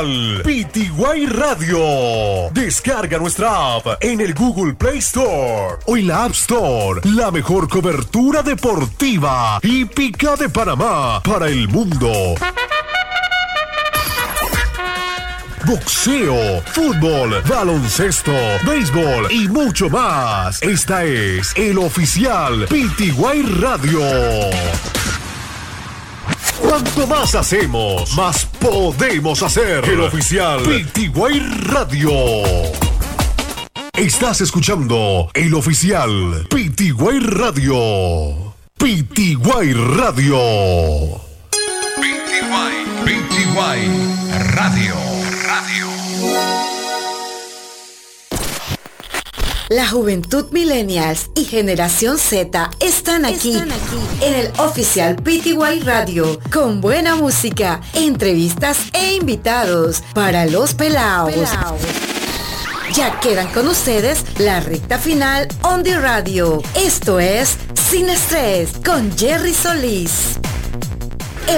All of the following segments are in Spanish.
PTY Radio. Descarga nuestra app en el Google Play Store o en la App Store. La mejor cobertura deportiva y pica de Panamá para el mundo. Boxeo, fútbol, baloncesto, béisbol y mucho más. Esta es el oficial PTY Radio. Cuanto más hacemos, más podemos hacer. El oficial PTY Radio. Estás escuchando el oficial PTY Radio. PTY Radio. PTY, Radio. Radio. La juventud millennials y generación Z están aquí, en el oficial PTY Radio con buena música, entrevistas e invitados para los pelados. Ya quedan con ustedes la recta final on the radio. Esto es Sin Estrés con Jerry Solís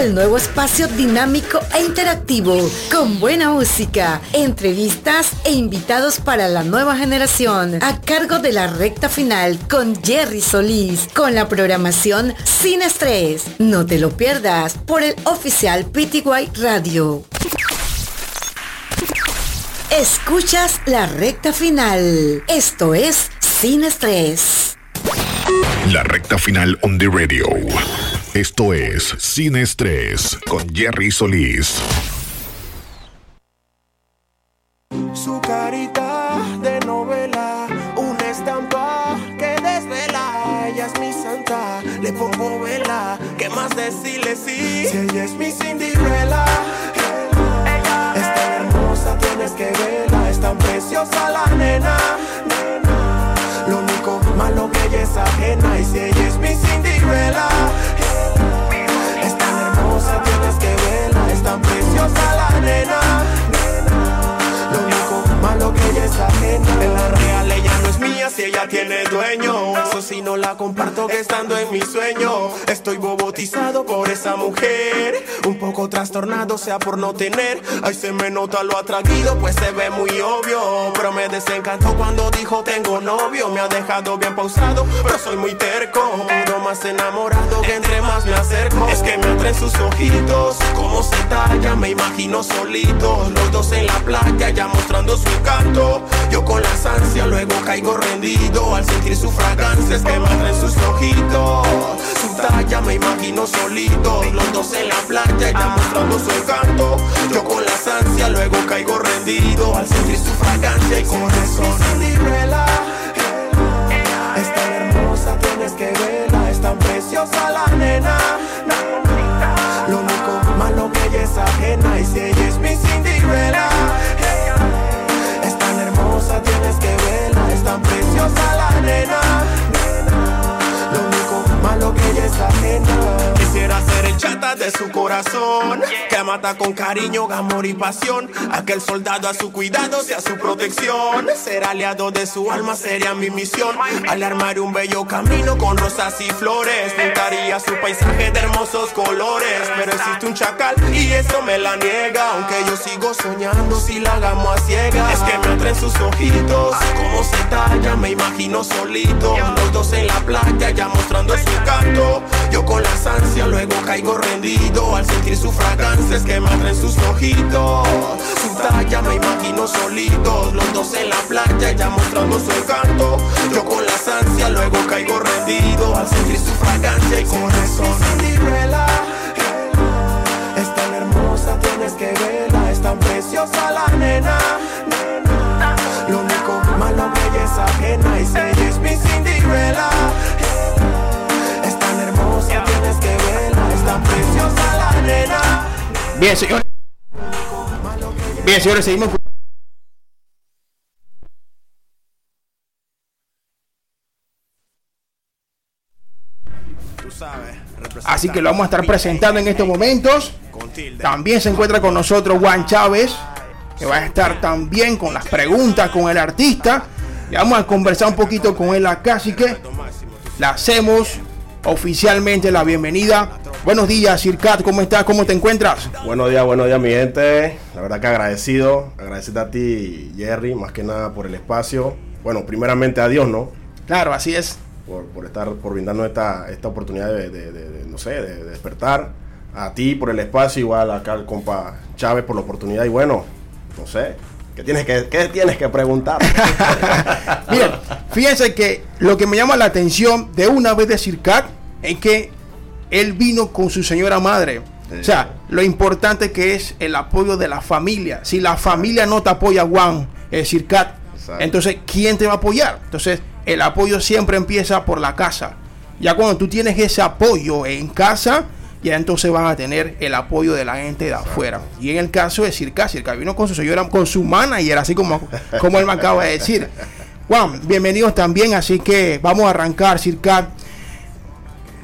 el nuevo espacio dinámico e interactivo con buena música, entrevistas e invitados para la nueva generación a cargo de la recta final con Jerry Solís con la programación Sin Estrés. No te lo pierdas por el oficial PTY Radio. Escuchas la recta final. Esto es Sin Estrés. La recta final on the radio. Esto es Sin Estrés con Jerry Solís. Su carita de novela, una estampa que desvela. Ella es mi santa, le pongo vela. ¿Qué más decirle sí? Si ella es mi Cinderella, ella hermosa, tienes que verla. Es tan preciosa la nena, nena. Lo único malo que ella es ajena. Y si ella es mi Cinderella, Lo único malo que ella es ajena. En la real ella no es mía si ella tiene dueño. Eso sí no la comparto que estando en mi sueño. Estoy bobotizado por esa mujer. Un poco trastornado sea por no tener. Ay, se me nota lo atraído, pues se ve muy obvio. Pero me desencantó cuando dijo tengo novio. Me ha dejado bien pausado, pero soy muy terco. Más enamorado que entre más me acerco. Es que me atraen sus ojitos. Cómo se talla, me imagino solito. Los dos en la playa, ya mostrando su encanto. Yo con las ansias, luego caigo rendido. Al sentir su fragancia, es que me atraen sus ojitos. Su talla, me imagino solito. Los dos en la playa, ya mostrando su encanto. Yo con las ansias, luego caigo rendido. Al sentir su fragancia y corazón. Cinderella, es tan hermosa, tienes que verla. Preciosa la nena. Lo único malo que ella es ajena. Y si ella es mi Cinderella, es tan hermosa, tienes que verla. Es tan preciosa la nena. Lo único malo que ella es ajena. Quisiera ser el chata de su corazón. Que mata con cariño, amor y pasión. Aquel soldado a su cuidado, sea su protección. Ser aliado de su alma sería mi misión. Al armar un bello camino con rosas y flores. Pintaría su paisaje de hermosos colores. Pero existe un chacal y eso me la niega. Aunque yo sigo soñando si la hagamos a ciegas. Es que me atraen sus ojitos. Como se talla, me imagino solito. Los dos en la playa, ya mostrando su encanto. Yo con las ansias, luego caigo rendido. Al sentir su fragancia, es que atraen sus ojitos. Su talla, me imagino solito. Los dos en la playa, ya mostrando su encanto. Yo con las ansias, luego caigo rendido. Al sentir su fragancia y corazón. Cinderella, es tan hermosa, tienes que verla. Es tan preciosa la nena. nena. Lo único malo que ella es ajena. Y si ella es mi Cinderella. Tienes que verla. Es tan preciosa la nena. Bien, señores. Bien, señores, seguimos. Así que lo vamos a estar presentando en estos momentos. También se encuentra con nosotros Juan Chávez, que va a estar también con las preguntas con el artista. Le vamos a conversar un poquito con él acá, así que le hacemos oficialmente la bienvenida Buenos días, Circat, ¿cómo estás? ¿Cómo te encuentras? Buenos días, buenos días, mi gente. La verdad que agradecido, agradecerte a ti, Jerry, más que nada por el espacio. Bueno, primeramente a Dios, ¿no? Claro, así es. Por, por estar, por brindarnos esta, esta oportunidad de, de- de- de, no sé, de, de despertar. A ti por el espacio, igual acá al compa Chávez por la oportunidad. Y bueno, no sé, ¿qué tienes que, qué tienes que preguntar? Miren, fíjense que lo que me llama la atención de una vez de Circat es que él vino con su señora madre. O sea, lo importante que es el apoyo de la familia. Si la familia no te apoya, Juan, es Circat, Exacto. entonces, ¿quién te va a apoyar? Entonces, el apoyo siempre empieza por la casa. Ya cuando tú tienes ese apoyo en casa, ya entonces van a tener el apoyo de la gente de afuera. Y en el caso de Circa, Circa vino con su señora, con su manager, así como, como él me acaba de decir. Juan, bienvenidos también, así que vamos a arrancar, Circa.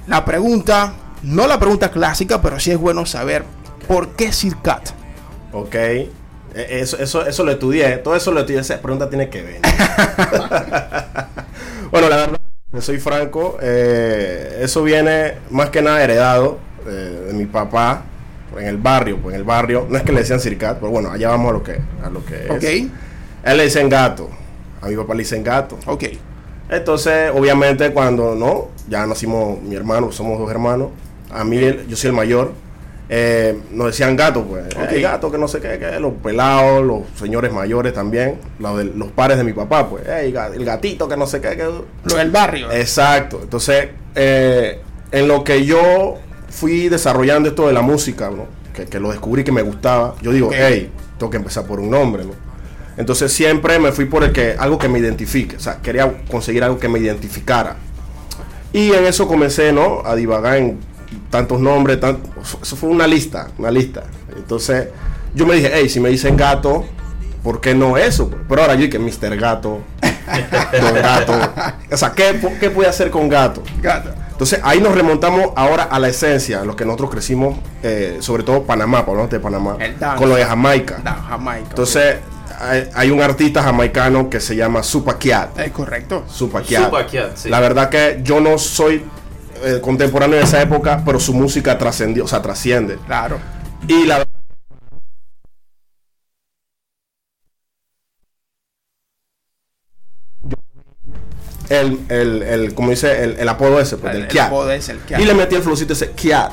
La pregunta, no la pregunta clásica, pero sí es bueno saber por qué Circat. ok. Eh, Eso, eso, eso lo estudié, todo eso lo estudié. Esa pregunta tiene que ver. bueno, la verdad, soy franco. eh, eso viene más que nada heredado eh, de mi papá en el barrio. Pues en el barrio, no es que le decían circat, pero bueno, allá vamos a lo que, a lo que es. Ok. A él le dicen gato. A mi papá le dicen gato. Ok. Entonces, obviamente, cuando no, ya nacimos mi hermano, somos dos hermanos. A mí, el- yo soy el mayor. eh, nos decían gato, pues. Ok. "Ey, gato, que no sé qué, que los pelados, los señores mayores también, los, de- los pares de mi papá, pues. "Ey, ga- el gatito, que no sé qué. Que... Lo del barrio. Exacto. Entonces, eh, en lo que yo fui desarrollando esto de la música, ¿no? que, que lo descubrí que me gustaba, yo digo, hey, tengo que empezar por un nombre, ¿no? Entonces siempre me fui por el que algo que me identifique, o sea, quería conseguir algo que me identificara. Y en eso comencé, ¿no? A divagar en tantos nombres, tan- eso fue una lista, una lista. Entonces yo me dije, hey, si me dicen gato, ¿por qué no eso? Pero ahora yo dije, Mr. Gato, Don Gato. O sea, ¿qué, ¿qué puede hacer con gato? Gato. Entonces ahí nos remontamos ahora a la esencia, los que nosotros crecimos, eh, sobre todo Panamá, por de Panamá, con lo de Jamaica. Jamaica. Entonces hay, hay un artista jamaicano que se llama Supaquiat. Es correcto. Supaquiat. Supaquiat, sí. La verdad que yo no soy eh, contemporáneo de esa época, pero su música trascendió, o sea, trasciende. Claro. Y la el, el, el, como dice, el, el apodo ese, pues, El- del el Kiat. Y le metí el flowcito ese, Kiat.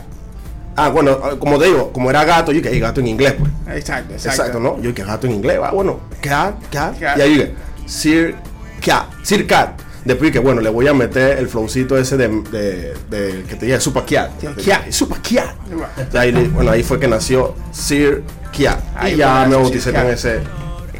Ah, bueno, como te digo, como era gato, yo dije, "Ey, gato en inglés, pues. Exacto, exacto. Exacto, ¿no? Yo dije, gato en inglés, ah, bueno, Kiat, Kiat. Kiat. Y ahí dije, Sir Kiat, Sir Cat. Después que bueno, le voy a meter el flowcito ese de, de, de- que te dije, Super Kiat. Kiat. Super Kiat. Ahí bueno, ahí fue que nació Sir Kiat. Y ya que me bauticé con ese,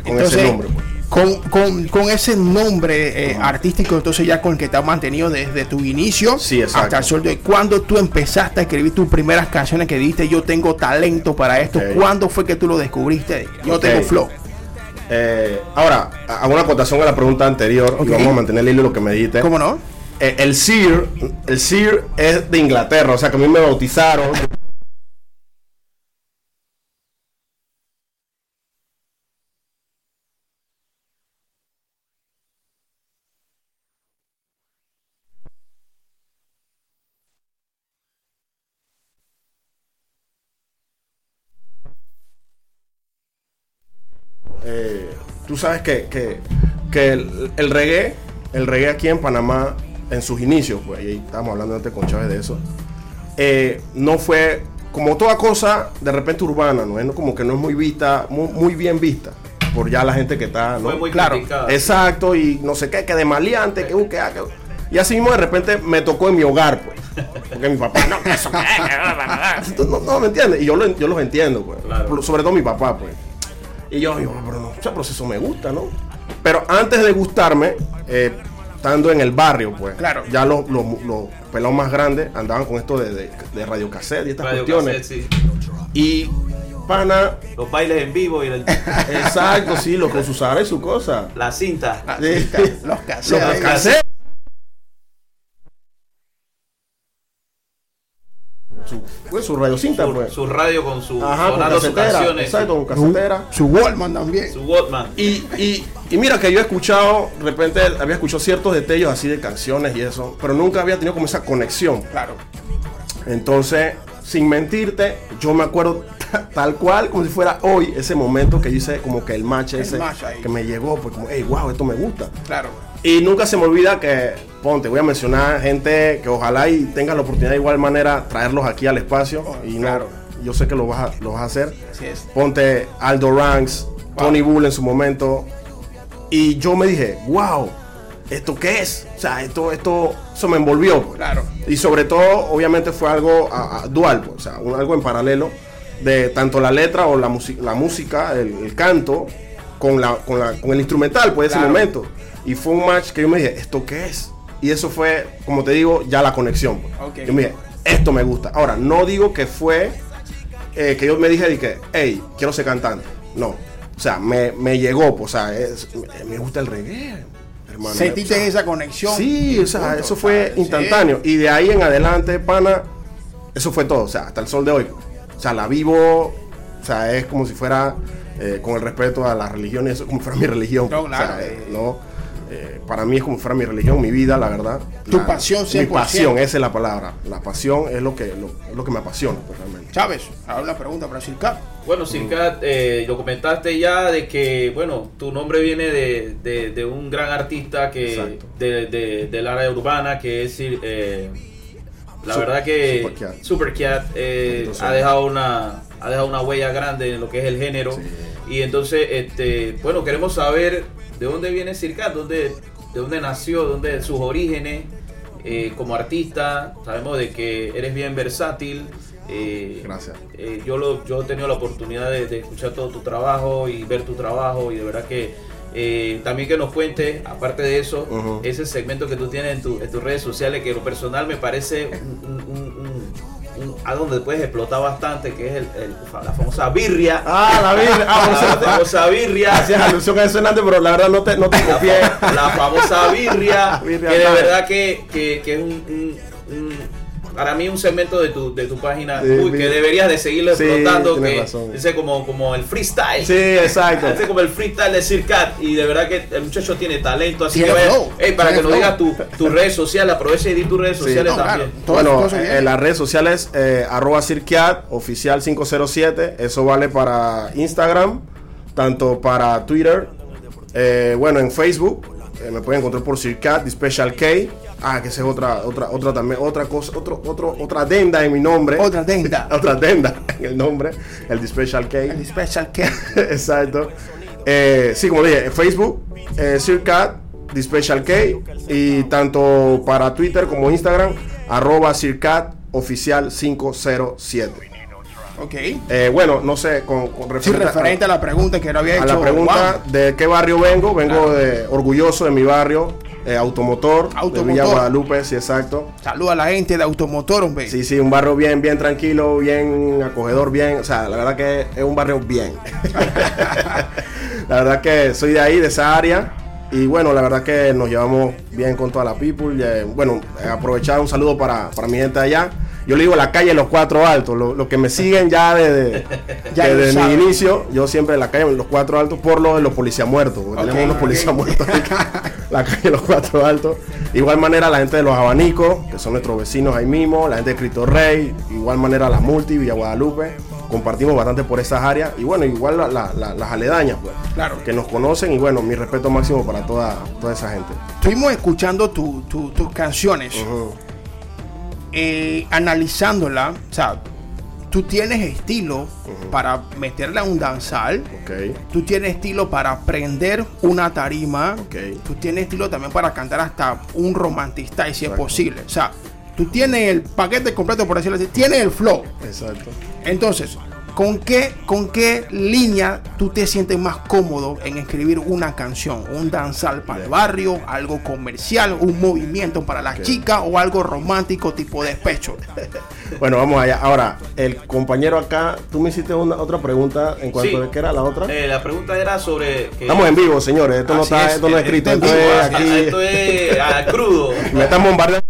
con Entonces, ese nombre. pues. Con, con- con ese nombre eh, artístico, entonces ya con el que te has mantenido desde tu inicio Sí, hasta el sol de hoy. ¿Cuándo tú empezaste a escribir tus primeras canciones que dijiste yo tengo talento para esto? Ok. ¿Cuándo fue que tú lo descubriste? Yo tengo flow. Eh, ahora, hago una acotación a la pregunta anterior y vamos a mantener el hilo lo que me dijiste. ¿Cómo no? Eh, el Sir, el Sir es de Inglaterra, o sea que a mí me bautizaron. Eh, tú sabes que, que, que el, el reggae, el reggae aquí en Panamá, en sus inicios, pues ahí estábamos hablando antes con Chávez de eso, eh, no fue como toda cosa de repente urbana, ¿no? Es como que no es muy vista, muy, muy bien vista por ya la gente que está, ¿no? Fue muy Claro, criticada. Exacto, y no sé qué, que de maleante, que, uh, que, ah, que- Y así mismo de repente me tocó en mi hogar, pues. Porque mi papá, no, que eso, no, no, ¿me entiendes? Y yo, lo- yo los entiendo, pues. Claro. Sobre todo mi papá, pues. Y yo, yo, pero no, o sea, pero si eso me gusta, ¿no? Pero antes de gustarme, eh, estando en el barrio, pues, Claro. ya los, los, los pelados más grandes andaban con esto de, de, de radiocassette y estas Radio cuestiones. cassette, sí. Y, pana, Los bailes en vivo y el- exacto, sí, lo con su y su cosa. la cinta. Sí. Los Los cassettes. Su, pues, su radiocinta, Su, pues. su radio con su Ajá, con casetera. canciones. Exacto, con casetera. Su Wallman también. Su Walkman. Y, y, y mira que yo he escuchado, de repente había escuchado ciertos detalles así de canciones y eso, pero nunca había tenido como esa conexión. Claro. Entonces, sin mentirte, yo me acuerdo tal cual como si fuera hoy ese momento que yo hice como que el match ese match ahí. que me llegó, pues como, hey, wow, esto me gusta. Claro. Y nunca se me olvida que, ponte, voy a mencionar gente que ojalá y tenga la oportunidad de igual manera traerlos aquí al espacio. y no, claro. yo sé que lo vas a, lo vas a hacer. Así es. Ponte Aldo Ranks, Tony Bull en su momento. Y yo me dije, wow, ¿esto qué es? O sea, esto, esto, eso me envolvió. pues. Claro. Y sobre todo, obviamente fue algo a- a- dual, pues, o sea, un- algo en paralelo de tanto la letra o la, la música, el, el canto, con, la, con, la- con el instrumental, pues, ese momento. Y fue un match que yo me dije, ¿esto qué es? Y eso fue, como te digo, ya la conexión. pues. Yo me dije, esto me gusta. Ahora, no digo que fue eh, que yo me dije, que, hey, quiero ser cantante. No. O sea, me, me llegó, pues, o sea, es- me, gusta el reggae, hermano. Sentiste O sea, esa conexión. Sí, o sea, Punto, eso fue instantáneo. Y de ahí en adelante, pana, eso fue todo. O sea, hasta el sol de hoy. O sea, la vivo, o sea, es como si fuera, eh, con el respeto a la religión, eso como si fuera mi religión. No, O sea, claro. eh, no, eh, para mí es como si fuera mi religión, mi vida, la verdad. Tu La- pasión Mi 100%. pasión, esa es la palabra. La pasión es lo que, lo, es lo que me apasiona, pues, realmente. Chávez, ahora una pregunta para Circa. Bueno, Circat, eh, lo comentaste ya de que, bueno, tu nombre viene de, de- de un gran artista que Exacto. de, de- del área urbana que es eh, la verdad que Supercat. Supercat eh, ha dejado una ha dejado una huella grande en lo que es el género y entonces este bueno queremos saber de dónde viene Circat, dónde de dónde nació, dónde sus orígenes eh, como artista, sabemos de que eres bien versátil. eh, Gracias. eh, yo, lo, yo he tenido la oportunidad de, de escuchar todo tu trabajo y ver tu trabajo y de verdad que eh, también que nos cuentes, aparte de eso, Ujú. ese segmento que tú tienes en, tu- en tus redes sociales que lo personal me parece un, un- un- un- a donde puedes explotar bastante, que es el, el- la famosa birria. Ah, la Biblia. Ah, bueno, la famosa birria. Hacías alusión a eso, pero la verdad no te, no te copié. La famosa birria, Birria que de verdad que, que- que es un, un- un- para mí un segmento de tu, de tu página Sí, uy, que deberías de seguirlo explotando, que razón. ese como, como el freestyle. Sí, exacto. Ese como el freestyle de Circat y de verdad que el muchacho tiene talento, así Tiene que vaya- para tiene que nos digas flow. tu- tus redes sociales, aprovecha y di tus redes Sí. sociales No, también. Bueno, en las redes sociales, eh, arroba Cirquiat, oficial 507, eso vale para Instagram, tanto para Twitter, eh, bueno, en Facebook, eh, me pueden encontrar por Circat, The Special K, ah, que esa es otra, otra, otra también, otra cosa, otro, otro, otra adenda en mi nombre. Otra adenda. otra adenda en el nombre, el The Special K. El special que. Exacto. Eh, sí, como dije, Facebook, eh, Circat, The Special K, y tanto para Twitter como Instagram, arroba Circat oficial 507. Ok. Eh, bueno, no sé, con, con Sí, referente, referente a la pregunta que no había a, hecho. la pregunta de qué barrio vengo, vengo de orgulloso de mi barrio, eh, Automotor, de Automotor. Villa Guadalupe, sí, exacto. Saluda a la gente de Automotor, hombre. Sí, sí, un barrio bien, bien tranquilo, bien acogedor, bien, o sea, la verdad que es un barrio bien. la verdad que soy de ahí, de esa área. Y bueno, la verdad que nos llevamos bien con toda la people. y, eh, bueno, eh, aprovechar un saludo para, para mi gente allá. Yo le digo la calle Los Cuatro Altos. Los lo que me siguen ya desde, Ya desde mi inicio, yo siempre la calle Los Cuatro Altos por lo de los policías muertos. porque Ok, tenemos unos ok. policías muertos. la calle Los Cuatro Altos. Igual manera la gente de los abanicos, que son nuestros vecinos ahí mismo, la gente de Cristo Rey, igual manera la Multi, Villa Guadalupe, compartimos bastante por esas áreas y bueno, igual la- la- la- las aledañas, pues, Claro. que nos conocen y bueno, mi respeto máximo para toda, toda esa gente. Estuvimos escuchando tu- tu- tus canciones, eh, analizándola. O sea, tú tienes estilo para meterla en un danzal. Ok, Tú tienes estilo para prender una tarima. Ok. Tú tienes estilo también para cantar hasta un romantista, y si es posible. O sea, tú tienes el paquete completo, por decirlo así. Tienes el flow. exacto. Entonces, ¿con qué, ¿con qué línea tú te sientes más cómodo en escribir una canción? ¿Un danzal para el barrio? ¿Algo comercial? ¿Un movimiento para las chicas? ¿O algo romántico tipo despecho? Bueno, vamos allá. Ahora, el compañero acá, tú me hiciste una, otra pregunta en cuanto Sí. de qué era la otra. Eh, la pregunta era sobre. que- Estamos en vivo, señores. Esto no está, es, esto no es escrito. Esto es aquí. Esto es ah, crudo. Me están bombardeando.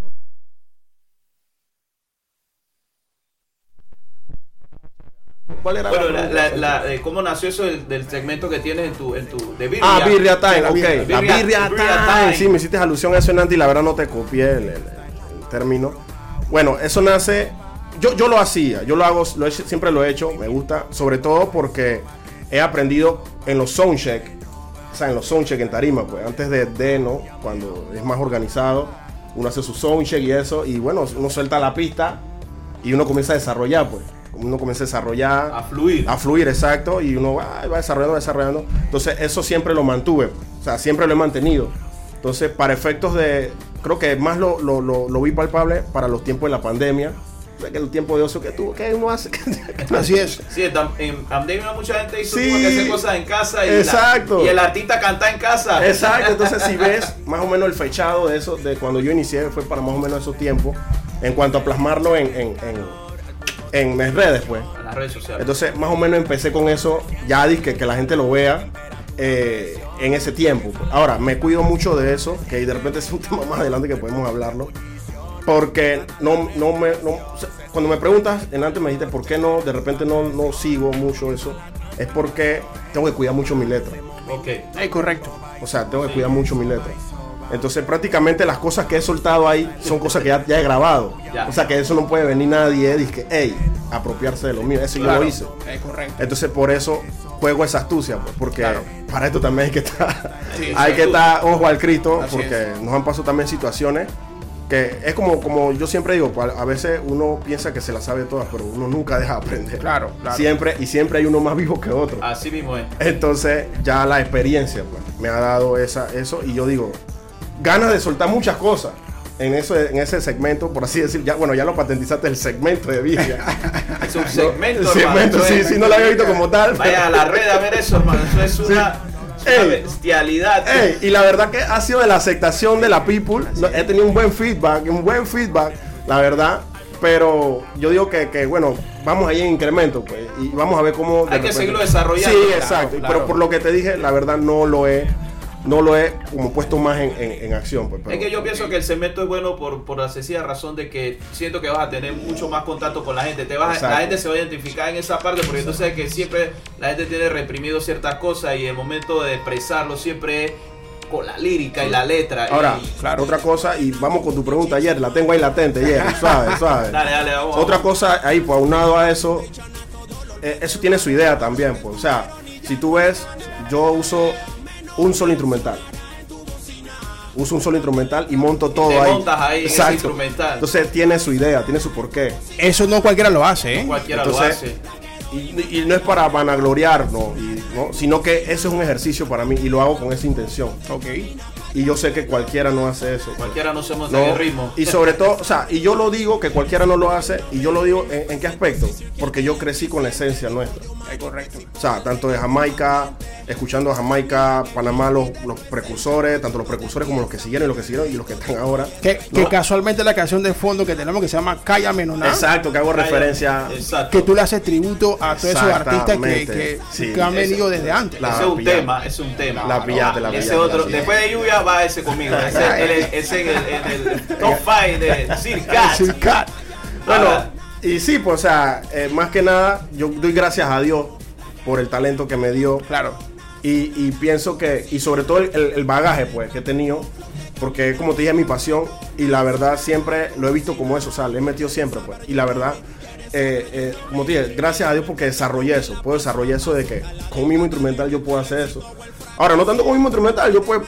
¿Cuál era Bueno, la la, pregunta? la- la- eh, ¿cómo nació eso del, del segmento que tienes en tu, en tu de Birria? Ah, Birria Time, la ok. birria. La Birria- Birria Birria Time. Time. Sí, me hiciste alusión a eso, Nanti, la verdad no te copié el, el- el término. Bueno, eso nace yo, yo lo hacía, yo lo hago, lo he- siempre lo he hecho, me gusta, sobre todo porque he aprendido en los soundcheck, o sea, en los soundcheck en tarima, pues antes de, de no, cuando es más organizado, uno hace su soundcheck y eso, y bueno, uno suelta la pista y uno comienza a desarrollar, pues, uno comienza a desarrollar, A fluir. a fluir, exacto, y uno va, va desarrollando, va desarrollando. Entonces, eso siempre lo mantuve, o sea, siempre lo he mantenido. Entonces, para efectos de, creo que más lo, lo, lo, lo vi palpable para los tiempos de la pandemia, o sea, que el tiempo de ocio que tuvo, que uno hace. Así es. Sí, en pandemia mucha gente hizo Sí. como que hacer cosas en casa y, la- Exacto. y el artista canta en casa. Exacto, entonces si ves más o menos el fechado de eso, de cuando yo inicié, fue para más o menos esos tiempos, en cuanto a plasmarlo en, en, en, en mis redes, pues. En las redes sociales. Entonces, más o menos empecé con eso, ya dije que la gente lo vea eh, en ese tiempo. Ahora, me cuido mucho de eso, que de repente es un tema más adelante que podemos hablarlo. Porque no, no me. no- cuando me preguntas, en antes me dijiste por qué no, de repente no, no sigo mucho eso, es porque tengo que cuidar mucho mi letra. ok. Es correcto. O sea, tengo que cuidar mucho mi letra. Entonces, prácticamente las cosas que he soltado ahí son cosas que ya, ya he grabado. Ya. O sea, que eso no puede venir nadie y que, hey, apropiarse de lo mío. Eso yo lo hice. Es correcto. Entonces por eso juego esa astucia, pues, porque Claro. para esto también hay que estar, Sí, hay que estar ojo al Cristo, Así porque nos han pasado también situaciones que es como, como yo siempre digo, a veces uno piensa que se la sabe todas, pero uno nunca deja de aprender. Claro, claro. Siempre, y siempre hay uno más vivo que otro. Así mismo es. Entonces ya la experiencia pues, me ha dado esa, eso y yo digo, ganas de soltar muchas cosas. En, eso, en ese segmento, por así decir, ya, bueno, ya lo patentizaste el segmento de Biblia. Es un segmento, eso sí, sí, no lo había visto como tal. Vaya a la red a ver eso, hermano. Eso es una, es una Ey. bestialidad. Ey, y la verdad que ha sido de la aceptación de la people. No, he tenido un buen feedback, un buen feedback, la verdad. Pero yo digo que, que, bueno, vamos ahí en incremento, pues, y vamos a ver cómo. Hay que repente- seguirlo desarrollando. Sí, Claro, exacto. claro. Pero por lo que te dije, la verdad no lo he, no lo he como puesto más en, en- en acción. Pues, Es que yo pienso que el segmento es bueno por, por la sencilla razón de que siento que vas a tener mucho más contacto con la gente. Te vas Exacto. la gente se va a identificar en esa parte porque entonces que siempre la gente tiene reprimido ciertas cosas y el momento de expresarlo siempre es con la lírica y la letra. Ahora, y- claro, otra cosa, y vamos con tu pregunta ayer, la tengo ahí latente, Jerry, suave, suave. Dale, dale, vamos. Otra cosa ahí, pues aunado a eso, eh, eso tiene su idea también, pues. O sea, si tú ves, yo uso un solo instrumental. Uso un solo instrumental y monto todo te ahí. montas ahí en ese instrumental. Entonces tiene su idea, tiene su porqué. Eso no cualquiera lo hace, ¿eh? Cualquiera Entonces, lo hace. Y, y no es para vanagloriar, no, y- no, sino que eso es un ejercicio para mí y lo hago con esa intención. Ok. Y yo sé que cualquiera no hace eso. Cualquiera no se monta No, en el ritmo. Y sobre todo, o sea, y yo lo digo que cualquiera no lo hace, y yo lo digo en, en qué aspecto, porque yo crecí con la esencia nuestra. Es correcto. O sea, tanto de Jamaica, escuchando a Jamaica, Panamá, los, los precursores, tanto los precursores como los que siguieron y los que siguieron y los que están ahora. Que, que ¿no? casualmente la canción de fondo que tenemos que se llama Calla Menoná. Exacto, que hago referencia. Exacto. Que tú le haces tributo a todos esos artistas que, que, Sí. que han venido Ese- desde antes. La ese es un tema, es un tema. La pillaste, la Ese pillaste, otro, la después de lluvia va ese conmigo. Ese, el- ese en el, en el top 5 de Circat. Bueno, Ahora, y sí, pues, o sea, eh, más que nada, yo doy gracias a Dios por el talento que me dio. Claro. Y, y pienso que, y sobre todo el, el- bagaje pues que he tenido, porque como te dije, es mi pasión y la verdad siempre lo he visto como eso, o sea, le he metido siempre pues. Y la verdad, eh, eh, como te dije, gracias a Dios porque desarrollé eso, puedo desarrollar eso de que con un mismo instrumental yo puedo hacer eso. Ahora, no tanto con un mismo instrumental, yo puedo...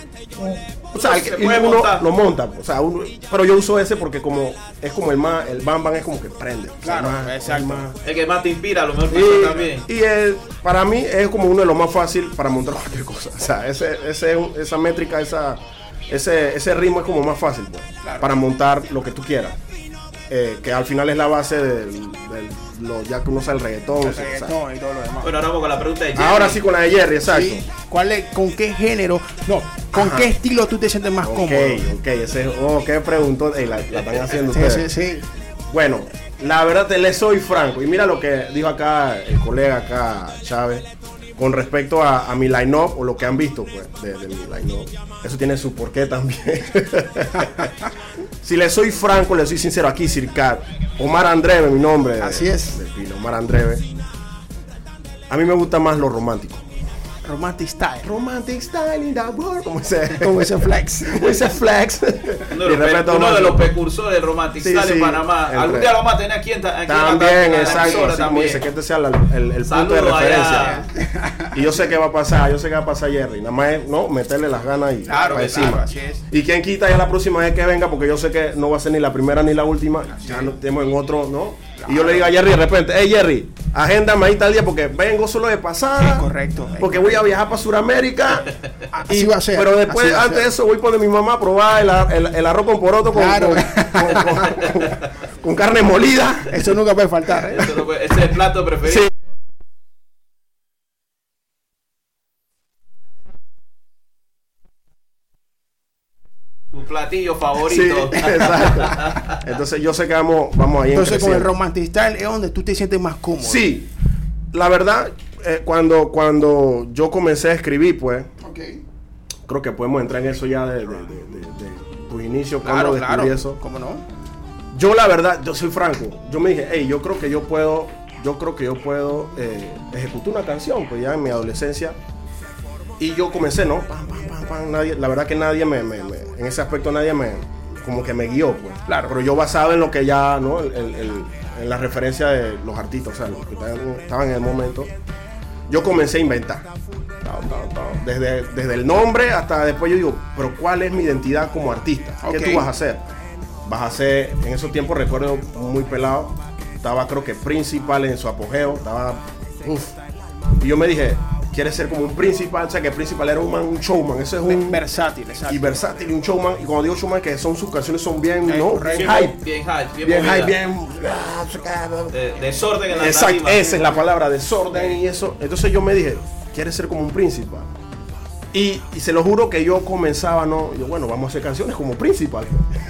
O sea, Se el- puede uno montar. lo monta, o sea, uno- pero yo uso ese porque como es como el más, el bam bam es como que prende. o sea, Claro, más- exacto. más- el que más te inspira, a lo mejor y, también. y, eh, para mí es como uno de los más fácil para montar cualquier cosa. O sea, ese, ese, esa métrica, esa, ese, ese ritmo es como más fácil pues, para montar lo que tú quieras. Eh, que al final es la base del, del- lo, ya que uno sabe el reggaetón. El o sea, reggaetón y todo lo demás. Bueno, ahora vamos con la pregunta de Jerry. ahora sí con la de Jerry, exacto. Sí. ¿Cuál es, ¿Con qué género? No, ¿con Ajá. qué estilo tú te sientes más cómodo? ok, ese, oh, qué preguntó, Ey, la, la están haciendo Sí, ustedes. sí, sí. Bueno, la verdad te le soy franco. Y mira lo que dijo acá el colega acá, Chávez, con respecto a, a mi line-up o lo que han visto pues, de, de mi line-up. Eso tiene su porqué también. si le soy franco, le soy sincero, aquí Circat, Omar Andreve, mi nombre. de- Así es. de pila, Omar Andreve. A mí me gusta más lo romántico. Romantic Style. Romantic style in the world. Como ese, Como ese flex. como ese flex. Uno Y de, los, respeto pe- uno de los precursores del Romantic Sí, Style en sí, Panamá. entre- Algún día lo vamos a tener aquí en, aquí en También, en la exacto. como también. dice, que este sea la- el, el punto de referencia. allá. Y yo sé que va a pasar, yo sé que va a pasar Jerry. Nada más es, no, meterle las ganas y Claro, para claro, encima. Y quien quita ya la próxima vez que venga, porque yo sé que no va a ser ni la primera ni la última. ya no tenemos en otro, ¿no? Y yo le digo a Jerry de repente, hey Jerry, agéndame ahí tal día porque vengo solo de pasada. Correcto. Porque voy a viajar para Sudamérica. Así va a ser, Pero después, antes de eso, voy por mi mamá a probar el, el- el arroz con poroto con, Claro. con, con- con- con carne molida. Eso nunca puede faltar. ¿eh? Eso no puede- Ese es el plato preferido. Sí. Platillo Sí, favorito. exacto. Entonces yo sé que vamos, vamos ahí en Entonces con el Style es donde tú te sientes más cómodo. Sí, la verdad, eh, cuando, cuando yo comencé a escribir, pues, creo que podemos entrar en eso ya de, de, de- de- de tus inicios, Claro, cuando descubrí claro. eso. ¿Cómo no? Yo la verdad, yo soy franco. Yo me dije, hey, yo creo que yo puedo, yo creo que yo puedo eh, ejecutar una canción, pues ya en mi adolescencia. Y yo comencé, ¿no? Pam, pam, pam, pam, nadie, la verdad que nadie me, me- me- en ese aspecto nadie me, como que me guió, pues. Claro. Pero yo basado en lo que ya, ¿no? El- el- el- en la referencia de los artistas, o sea, los que estaban, estaban en el momento, yo comencé a inventar. Ta, ta, ta. Desde, desde el nombre hasta después yo digo, pero ¿cuál es mi identidad como artista? ¿Qué tú vas a hacer? Vas a hacer, en esos tiempos recuerdo muy pelado, estaba creo que principal en su apogeo, estaba, uf. Y yo me dije, ¿quieres ser como un principal? O sea, que principal era un, man, un showman, ese es un... Versátil, exacto. Y versátil y un showman, y cuando digo showman, que son sus canciones son bien, ¿no? Bien hype, Bien hype, bien, hype, bien... De- desorden en la Exacto, tarima. esa es la palabra, desorden y eso. Entonces yo me dije, ¿quieres ser como un principal? Y, y se lo juro que yo comenzaba, ¿no? Yo, bueno, vamos a hacer canciones como principal.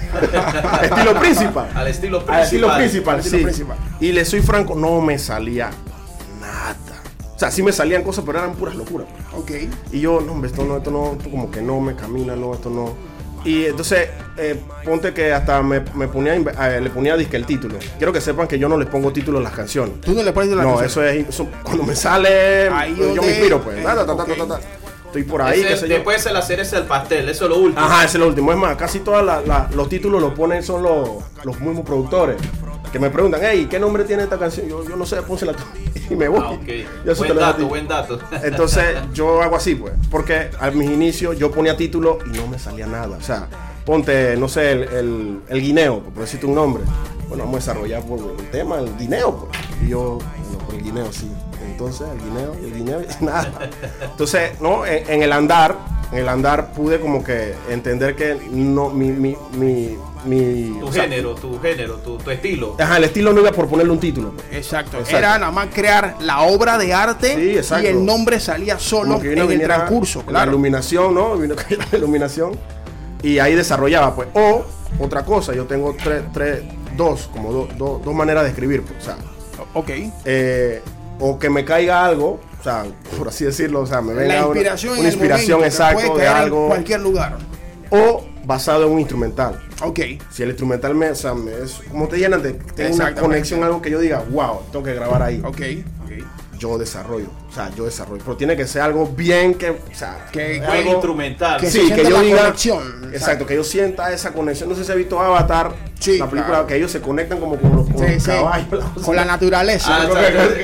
estilo principal. Al estilo Al estilo principal. principal, Al estilo sí. principal. Y le soy franco, no me salía. O sea, sí me salían cosas, pero eran puras locuras. Ok. Y yo, no, hombre, esto no, esto no, esto como que no me camina, no, esto no. Y entonces, eh, ponte que hasta me, me ponía, eh, le ponía disque el título. Quiero que sepan que yo no les pongo título a las canciones. Tú no le pones la No, canción. eso es. eso- cuando me sale. Ahí yo me inspiro, pues. eh, Ta, ta, ta, ta, ok. ta, ta. Estoy por ahí, Ese- qué sé yo. después de la cereza del pastel, eso es lo último. Ajá, ese es lo último. Es más, casi todos los títulos los ponen son los, los mismos productores. Que me preguntan, hey, ¿qué nombre tiene esta canción? Yo, yo no sé, pónsela tú. Y me voy. Ah, Buen dato, buen dato. Entonces yo hago así, pues. Porque a mis inicios yo ponía título y no me salía nada. O sea, ponte, no sé, el, el, el guineo, por decirte un nombre. Bueno, vamos a desarrollar por el tema, el guineo, pues. Y yo, bueno, por el guineo, sí. Entonces, el guineo, el guineo, nada. Entonces, no, en, en el andar, en el andar pude como que entender que no, mi, mi, mi, mi tu sea, género, tu género, tu, tu estilo. Ajá, el estilo no iba por ponerle un título. pues. Exacto. Exacto. Era nada más crear la obra de arte Sí, y el nombre salía solo en el viniera transcurso. La Claro. iluminación, ¿no? Vino la iluminación. Y ahí desarrollaba, pues. O, otra cosa, yo tengo tres, tres, dos, como do- do- dos maneras de escribir, pues. O sea, Ok. eh, o que me caiga algo, o sea, por así decirlo, o sea, me venga La una- inspiración, una, puede de en algo. cualquier lugar. O basado en un instrumental. Ok. Si el instrumental me, o sea, me es, como te llenan de, tengo una conexión, algo que yo diga, wow, tengo que grabar ahí. Ok. Yo desarrollo, o sea, yo desarrollo. Pero tiene que ser algo bien que, o sea, Que- algo- instrumental. que sí, se que yo diga. conexión. Exacto, que yo sienta esa conexión. No sé si has visto Avatar, Sí, la película, claro. que ellos se conectan como con los, con Sí, los sí. caballos. Con la naturaleza. Ah.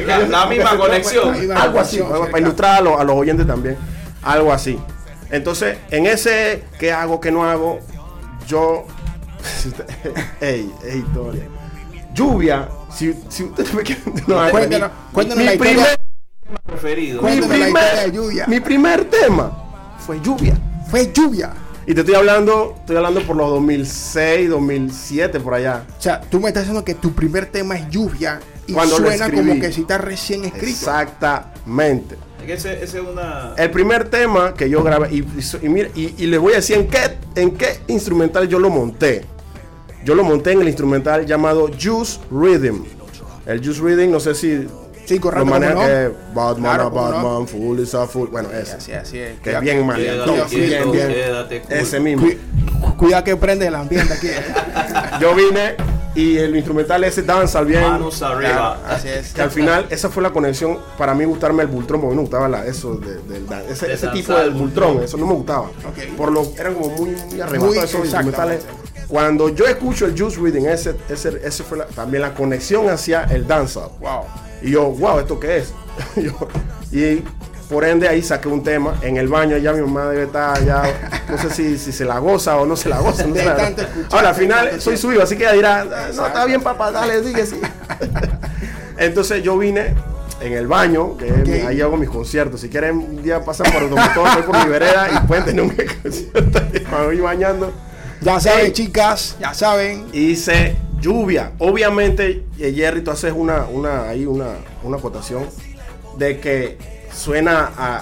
La, la misma conexión. Algo así, conexión, para, ilustrar a los, a los oyentes también. Algo así. Entonces, en ese ¿qué hago, qué no hago? Yo. Ey, ey, historia. Lluvia. Si, si ustedes me quieren. no, Cuéntanos- mi- cuéntanos mi la historia. primer- preferido. mi la primer- historia de lluvia. Mi primer tema fue lluvia. Fue lluvia. Y te estoy hablando, estoy hablando por los 2006, 2007, por allá. O sea, tú me estás diciendo que tu primer tema es lluvia y Cuando suena como que si está recién escrito. Exactamente. Es que ese, ese es una. El primer tema que yo grabé, y, y, y mira, y- y les voy a decir en qué, en qué instrumental yo lo monté. Yo lo monté en el instrumental llamado Juice Rhythm. El Juice Rhythm, no sé si Sí, correcto, lo manejan ¿cómo no? que Batman, Claro, a ¿cómo no? Batman, full is a full. Bueno, ese. Así, así es. Que Cuida- es bien maleantón, Cuidado, bien, bien. quédate cool. Ese mismo. Cuida que prende el ambiente aquí. Yo vine y el instrumental ese danza bien. Manos arriba. Así es. Que al final esa fue la conexión para mí gustarme el Bultrón, porque no me gustaba la, eso de, del dan- ese, De ese tipo del Bultrón, eso no me gustaba. Por lo eran como muy, muy arrebatados Muy esos instrumentales. Cuando yo escucho el Juice Reading, ese, ese, ese fue la- también la conexión hacia el dancehall. Wow. Y yo, wow, ¿esto qué es? Yo- y por ende ahí saqué un tema. En el baño ya mi mamá debe estar ya, no sé si, si se la goza o no se la goza. no Ahora al final soy su hijo, así que ella dirá, "Ah, no, está bien papá, dale, sigue, sigue". Entonces yo vine en el baño, que Ok. ahí hago mis conciertos. Si quieren un día pasan por donde todo, voy por mi vereda y pueden tener un concierto cuando voy bañando. Ya saben, chicas, ya saben. Hice lluvia. Obviamente, eh, Jerry, tú haces una, una, ahí una, una acotación de que suena a,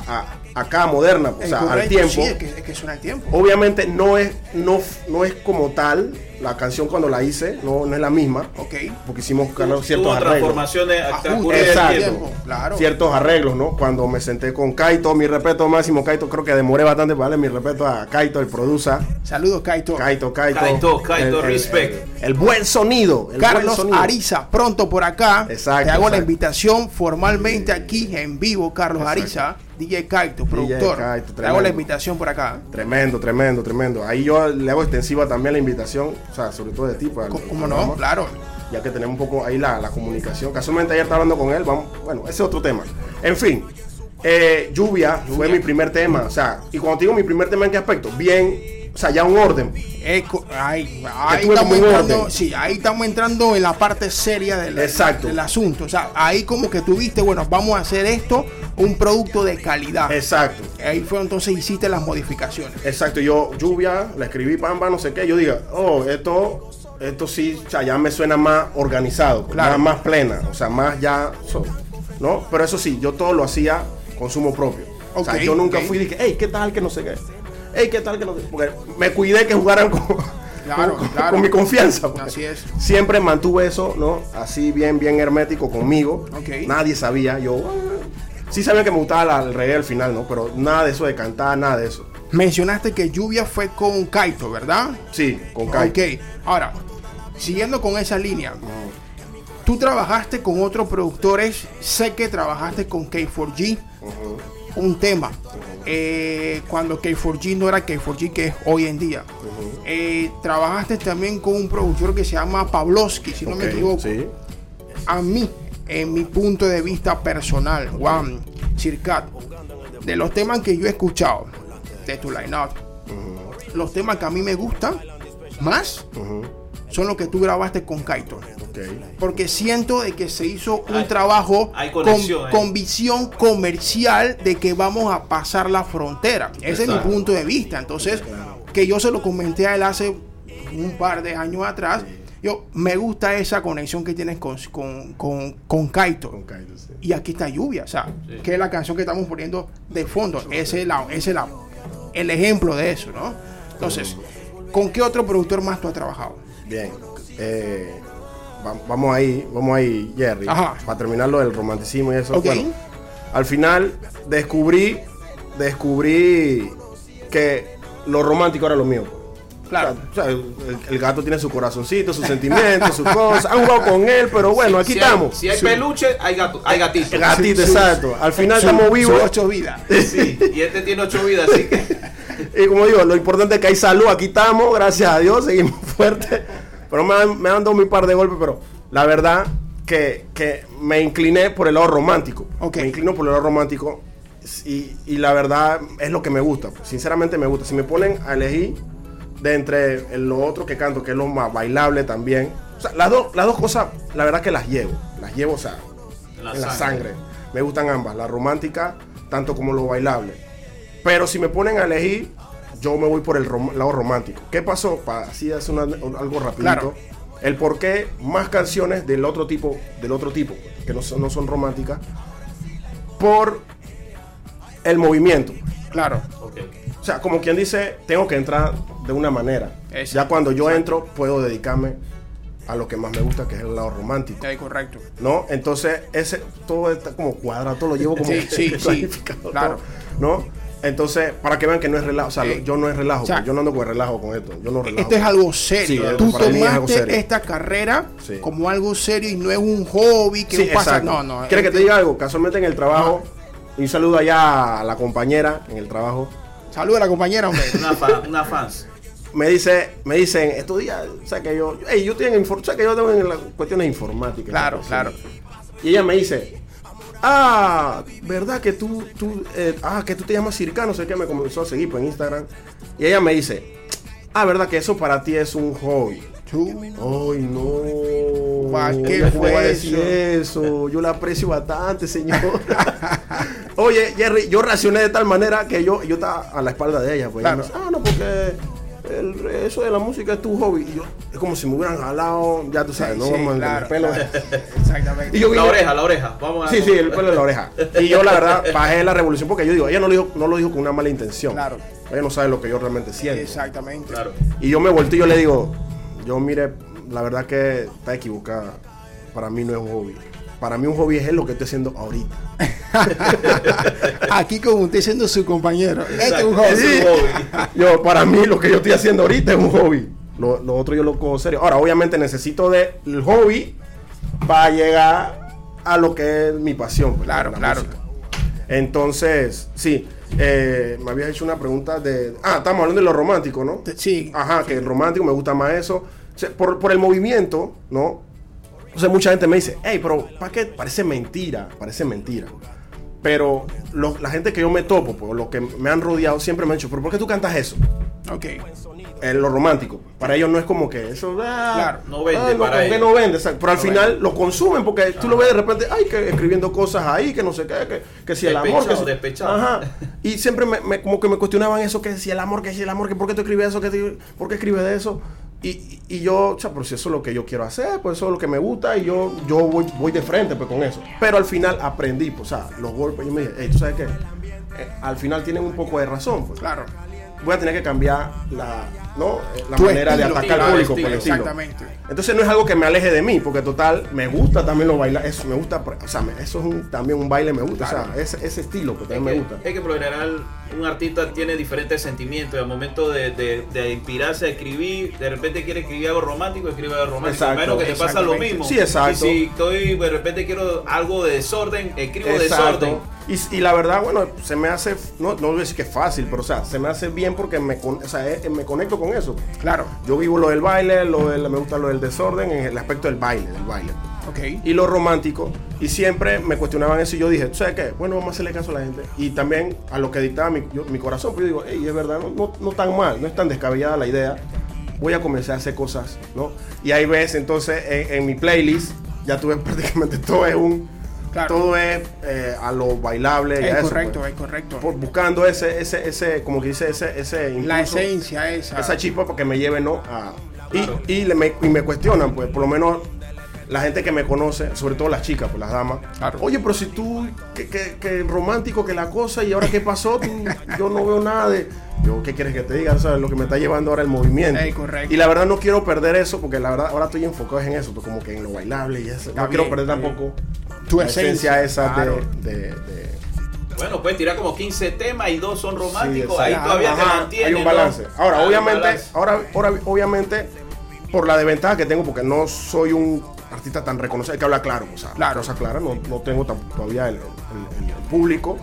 a- acá moderna, o sea, al tiempo. Sí, es que, es que suena al tiempo. Obviamente no es, no, no es como tal la canción cuando la hice, no, no es la misma, Ok. porque hicimos claro, ciertos arreglos. transformaciones al Ajuste transcurrir del Exacto. Claro. Ciertos arreglos, ¿no? Cuando me senté con Kaito, mi respeto máximo, Kaito, creo que demoré bastante, vale, mi respeto a Kaito, el producer. Saludos, Kaito. Kaito, Kaito. Kaito, Kaito, El- el- respect. El, el buen sonido. Buen Carlos sonido. Ariza, pronto por acá. Exacto, Te hago la invitación formalmente aquí en vivo, Carlos Ariza, DJ Kaito, productor. Kaito, Te hago la invitación por acá. Tremendo, tremendo, tremendo. Ahí yo le hago extensiva también la invitación, o sea, sobre todo de ti. para el ¿Cómo no? Claro. Ya que tenemos un poco ahí la, la comunicación. Casualmente ayer estaba hablando con él, vamos, bueno, ese es otro tema. En fin, eh, lluvia, fue mi primer tema, o sea, y cuando te digo mi primer tema, ¿en qué aspecto? Bien, o sea, ya un orden. Eco- ahí, ahí tuve estamos entrando, orden. sí, ahí estamos entrando en la parte seria del, Exacto. del asunto. O sea, ahí como que tuviste, bueno, vamos a hacer esto, un producto de calidad. Exacto. Ahí fue entonces hiciste las modificaciones. Exacto, yo lluvia, le escribí pamba, no sé qué, yo diga, oh, esto, esto sí, o sea, ya me suena más organizado, pues, Claro. más, más plena, o sea, más ya, so- ¿no? Pero eso sí, yo todo lo hacía consumo propio. o sea, yo nunca fui y dije, hey, ¿qué tal que no sé qué? Hey, ¿qué tal que? Porque me cuidé que jugaran con, Claro, con, claro. con mi confianza. pues. Así es. Siempre mantuve eso, ¿no? Así bien, bien hermético conmigo. Ok. Nadie sabía, yo... "Ah". Sí sabía que me gustaba la- el reggae al final, ¿no? Pero nada de eso de cantar, nada de eso. Mencionaste que Lluvia fue con Kaito, ¿verdad? Sí, con Kaito. Ok, ahora, siguiendo con esa línea, tú trabajaste con otros productores, sé que trabajaste con K4G, un tema, eh, cuando K4G no era K4G que es hoy en día. Eh, trabajaste también con un productor que se llama Pavlovsky, si no me equivoco. Sí. A mí, en mi punto de vista personal, Juan Circat, de los temas que yo he escuchado de tu line-up, los temas que a mí me gustan más son los que tú grabaste con Kaito. Porque siento de que se hizo un Hay- trabajo hay con, eh. visión comercial de que vamos a pasar la frontera. Ese es mi punto de vista. Entonces, que yo se lo comenté a él hace un par de años atrás. Yo, me gusta esa conexión que tienes con, con, con, con Kaito. Con Kaito, sí. Y aquí está lluvia, o sea, que es la canción que estamos poniendo de fondo. Ese es, la, ese es la- el ejemplo de eso, ¿no? Entonces, ¿con qué otro productor más tú has trabajado? Bien. Eh, va- vamos ahí, vamos ahí, Jerry. Ajá. Para terminar lo del romanticismo y eso. Ok. Bueno, al final descubrí, descubrí que lo romántico era lo mío. Claro. O sea, el, el gato tiene su corazoncito, sus sentimientos, sus cosas. Han jugado con él, pero bueno, aquí si estamos. Si hay peluche, hay, gato, hay gatito. Gatito, exacto. Al final estamos vivos. ocho vidas. Sí, y este tiene ocho vidas, así que. Y como digo, lo importante es que hay salud, aquí estamos, gracias a Dios, seguimos fuertes. Pero me han, me han dado mi par de golpes, pero la verdad que, que me incliné por el lado romántico. Ok. Me inclino por el lado romántico y, y la verdad es lo que me gusta. Sinceramente me gusta. Si me ponen a elegir de entre lo otro que canto, que es lo más bailable también. O sea, las, dos las dos cosas, la verdad que las llevo. Las llevo, o sea, En la en la sangre. sangre. Me gustan ambas, la romántica tanto como lo bailable. Pero si me ponen a elegir, yo me voy por el rom- lado romántico. ¿Qué pasó? Para así hacer una- algo rapidito. Claro. El por qué más canciones del otro tipo, del otro tipo, que no son, no son románticas, por el movimiento. Claro. O sea, como quien dice, tengo que entrar de una manera. Exacto. Ya cuando yo entro, puedo dedicarme a lo que más me gusta, que es el lado romántico. Sí, correcto. ¿no? Entonces, ese, todo está como cuadrado, todo lo llevo como Sí, sí, claro. todo, ¿no? Entonces, para que vean que no es relajo, o sea, Eh, yo no es relajo, o sea, yo no ando con relajo con esto, yo no relajo. Esto es algo serio. Sí, Tú para mí es algo tomaste serio. esta carrera Sí. como algo serio y no es un hobby que Sí, pasa. exacto. No, no. ¿Quieres que te diga algo? Casualmente en el trabajo, y un saludo allá a la compañera en el trabajo. Saluda a la compañera, hombre. Una, fa- una fans. Me dice, me dicen, estos días, o sea que yo, hey, yo tengo o sea que yo tengo en las cuestiones informáticas. Claro, claro. Y ella me dice, ah, ¿verdad que tú, tú, eh, ah, que tú te llamas Circa? No sé qué, me comenzó a seguir por Instagram. Y ella me dice, ah, ¿verdad que eso para ti es un hobby? Tú. Ay, no. Pa, ¿qué Ella, ¿cómo fue va a decir eso? Yo la aprecio bastante, señor. Oye, Jerry, yo reaccioné de tal manera que yo, yo estaba a la espalda de ella. Pues, Claro. Ah, no, porque el- eso de la música es tu hobby. Y yo, es como si me hubieran jalado, ya tú sabes, Sí, no sí, vamos a claro, el pelo. Exactamente. Y yo La vine- oreja, la oreja. Vamos a Sí, sí, el pelo en la oreja. Y yo, la verdad, bajé la revolución porque yo digo, ella no lo dijo, no lo dijo con una mala intención. Claro. Ella no sabe lo que yo realmente siento. Exactamente. Claro. Y yo me volteé y yo le digo, yo mire, la verdad que está equivocada. Para mí no es un hobby. Para mí un hobby es lo que estoy haciendo ahorita. Aquí como usted siendo su compañero. Este es un hobby. Es un hobby. Yo, para mí lo que yo estoy haciendo ahorita es un hobby. Lo, lo otro yo lo cojo serio. Ahora, obviamente necesito del hobby para llegar a lo que es mi pasión. pues, Claro, la claro. música. Entonces, sí, eh, me habías hecho una pregunta de... Ah, estamos hablando de lo romántico, ¿no? Sí. Ajá, que el romántico me gusta más eso. O sea, por, por el movimiento, ¿no? O sea, mucha gente me dice, hey, pero ¿para qué? Parece mentira, parece mentira. Pero lo- la gente que yo me topo, pues, los que me han rodeado, siempre me han dicho, ¿pero por qué tú cantas eso? Ok. Eh, lo romántico. Para ellos no es como que eso. ah, Claro, no vende ah, no, para ellos. no vende. exacto. Pero al No final vende. lo consumen porque tú lo ves de repente, ay, que escribiendo cosas ahí, que no sé qué, que, que si el amor. Que si, despechado. Ajá. Y siempre me, me- como que me cuestionaban eso, que si el amor, que si el amor, que por qué tú escribes eso, que te- por qué escribes de eso. Y, y- yo, o sea, pero si eso es lo que yo quiero hacer, pues eso es lo que me gusta y yo, yo voy, voy de frente pues, con eso. Pero al final aprendí, pues, o sea, los golpes, yo me dije, hey, tú sabes que al final tienen un poco de razón, pues Claro. Voy a tener que cambiar la, ¿no? La Tu manera de atacar al público estilo, por el estilo. Exactamente. Entonces no es algo que me aleje de mí, porque total, me gusta también los bailar, eso me gusta, o sea, me- eso es un- también un baile me gusta, o sea, ese, ese estilo que Es también me que, gusta. es que por lo general un artista tiene diferentes sentimientos y al momento de, de- de inspirarse a escribir, de repente quiere escribir algo romántico, escribe algo romántico. Exacto, menos que te pasa lo mismo. Sí, exacto. Y si estoy, de repente quiero algo de desorden, escribo Exacto. desorden. Y, y la verdad, bueno, se me hace, no, no voy a decir que es fácil, pero o sea, se me hace bien porque me, o sea, eh, me conecto con eso. Claro. Yo vivo lo del baile, lo del- me gusta lo del desorden, en el aspecto del baile, del baile. Ok. y lo romántico. Y siempre me cuestionaban eso y yo dije, ¿sabes qué? Bueno, vamos a hacerle caso a la gente. Y también a lo que dictaba mi, yo- mi corazón. Pues yo digo, hey, es verdad, no, no, no tan mal, no es tan descabellada la idea. Voy a comenzar a hacer cosas, ¿no? Y ahí ves, entonces, en, en mi playlist, ya tuve prácticamente todo es un... Claro. Todo es eh, a lo bailable. y a Es eso, correcto, pues. es correcto. Por- buscando ese, ese, ese, como que dice, ese, ese La esencia esa. esa chispa para que me lleve, ¿no? A, Claro. y, y, le- me, y me cuestionan, pues, por lo menos la gente que me conoce, sobre todo las chicas, pues las damas. Claro. Oye, pero si tú, que, que, que romántico que la cosa, y ahora qué pasó, Tú- yo no veo nada de. Yo, ¿qué quieres que te diga? O sea, lo que me está llevando ahora el movimiento. Ey, correcto. Y la verdad no quiero perder eso, porque la verdad ahora estoy enfocado en eso, pues, como que en lo bailable y eso. Está no quiero perder bien. Tu la esencia, esa claro. de, de- de- Bueno, puedes tirar como 15 temas y dos son románticos. Sí, ahí exacto. todavía te Ajá, mantiene. Hay un ¿no? balance. Ahora, Hay obviamente, balance. ahora, ahora, obviamente, por la desventaja que tengo, porque no soy un artista tan reconocido, hay que hablar claro, o sea, Claro. cosa clara, no, no tengo todavía el, el- el- el público.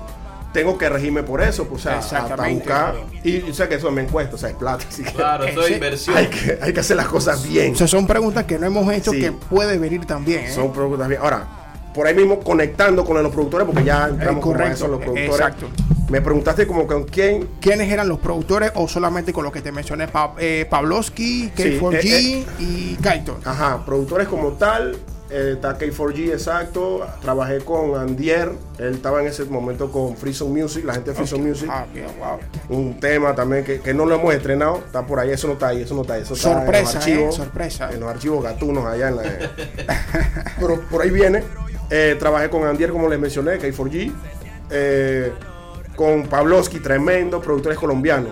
Tengo que regirme por eso, pues, o sea, hasta buscar. Y yo sé que eso me encuesta, o sea, es plata, así que Claro, eso es inversión. hay, que, hay que hacer las cosas bien. O sea, son preguntas que no hemos hecho Sí. que puede venir también. ¿eh? Son productos bien. Ahora, por ahí mismo conectando con los productores, porque ya entramos como a correcto, eso, los productores. exacto. Me preguntaste como con quién ¿Quiénes eran los productores o solamente con los que te mencioné? Pa eh, Pavlovsky, K4G eh, y Kaito. Ajá, productores como tal. eh, está K4G, exacto. Trabajé con Andier. Él estaba en ese momento con Freeson Music, la gente de Freeson Music. Ah, bien, wow. Un tema también que, que no lo hemos estrenado. Está por ahí, eso no está ahí, eso no está ahí. Eso está Sorpresa, en los archivos, eh, sorpresa. En los archivos gatunos allá en la. Pero por ahí viene. Eh, trabajé con Andier, como les mencioné, K4G. Eh, con Pavlovsky, tremendo, productores colombianos.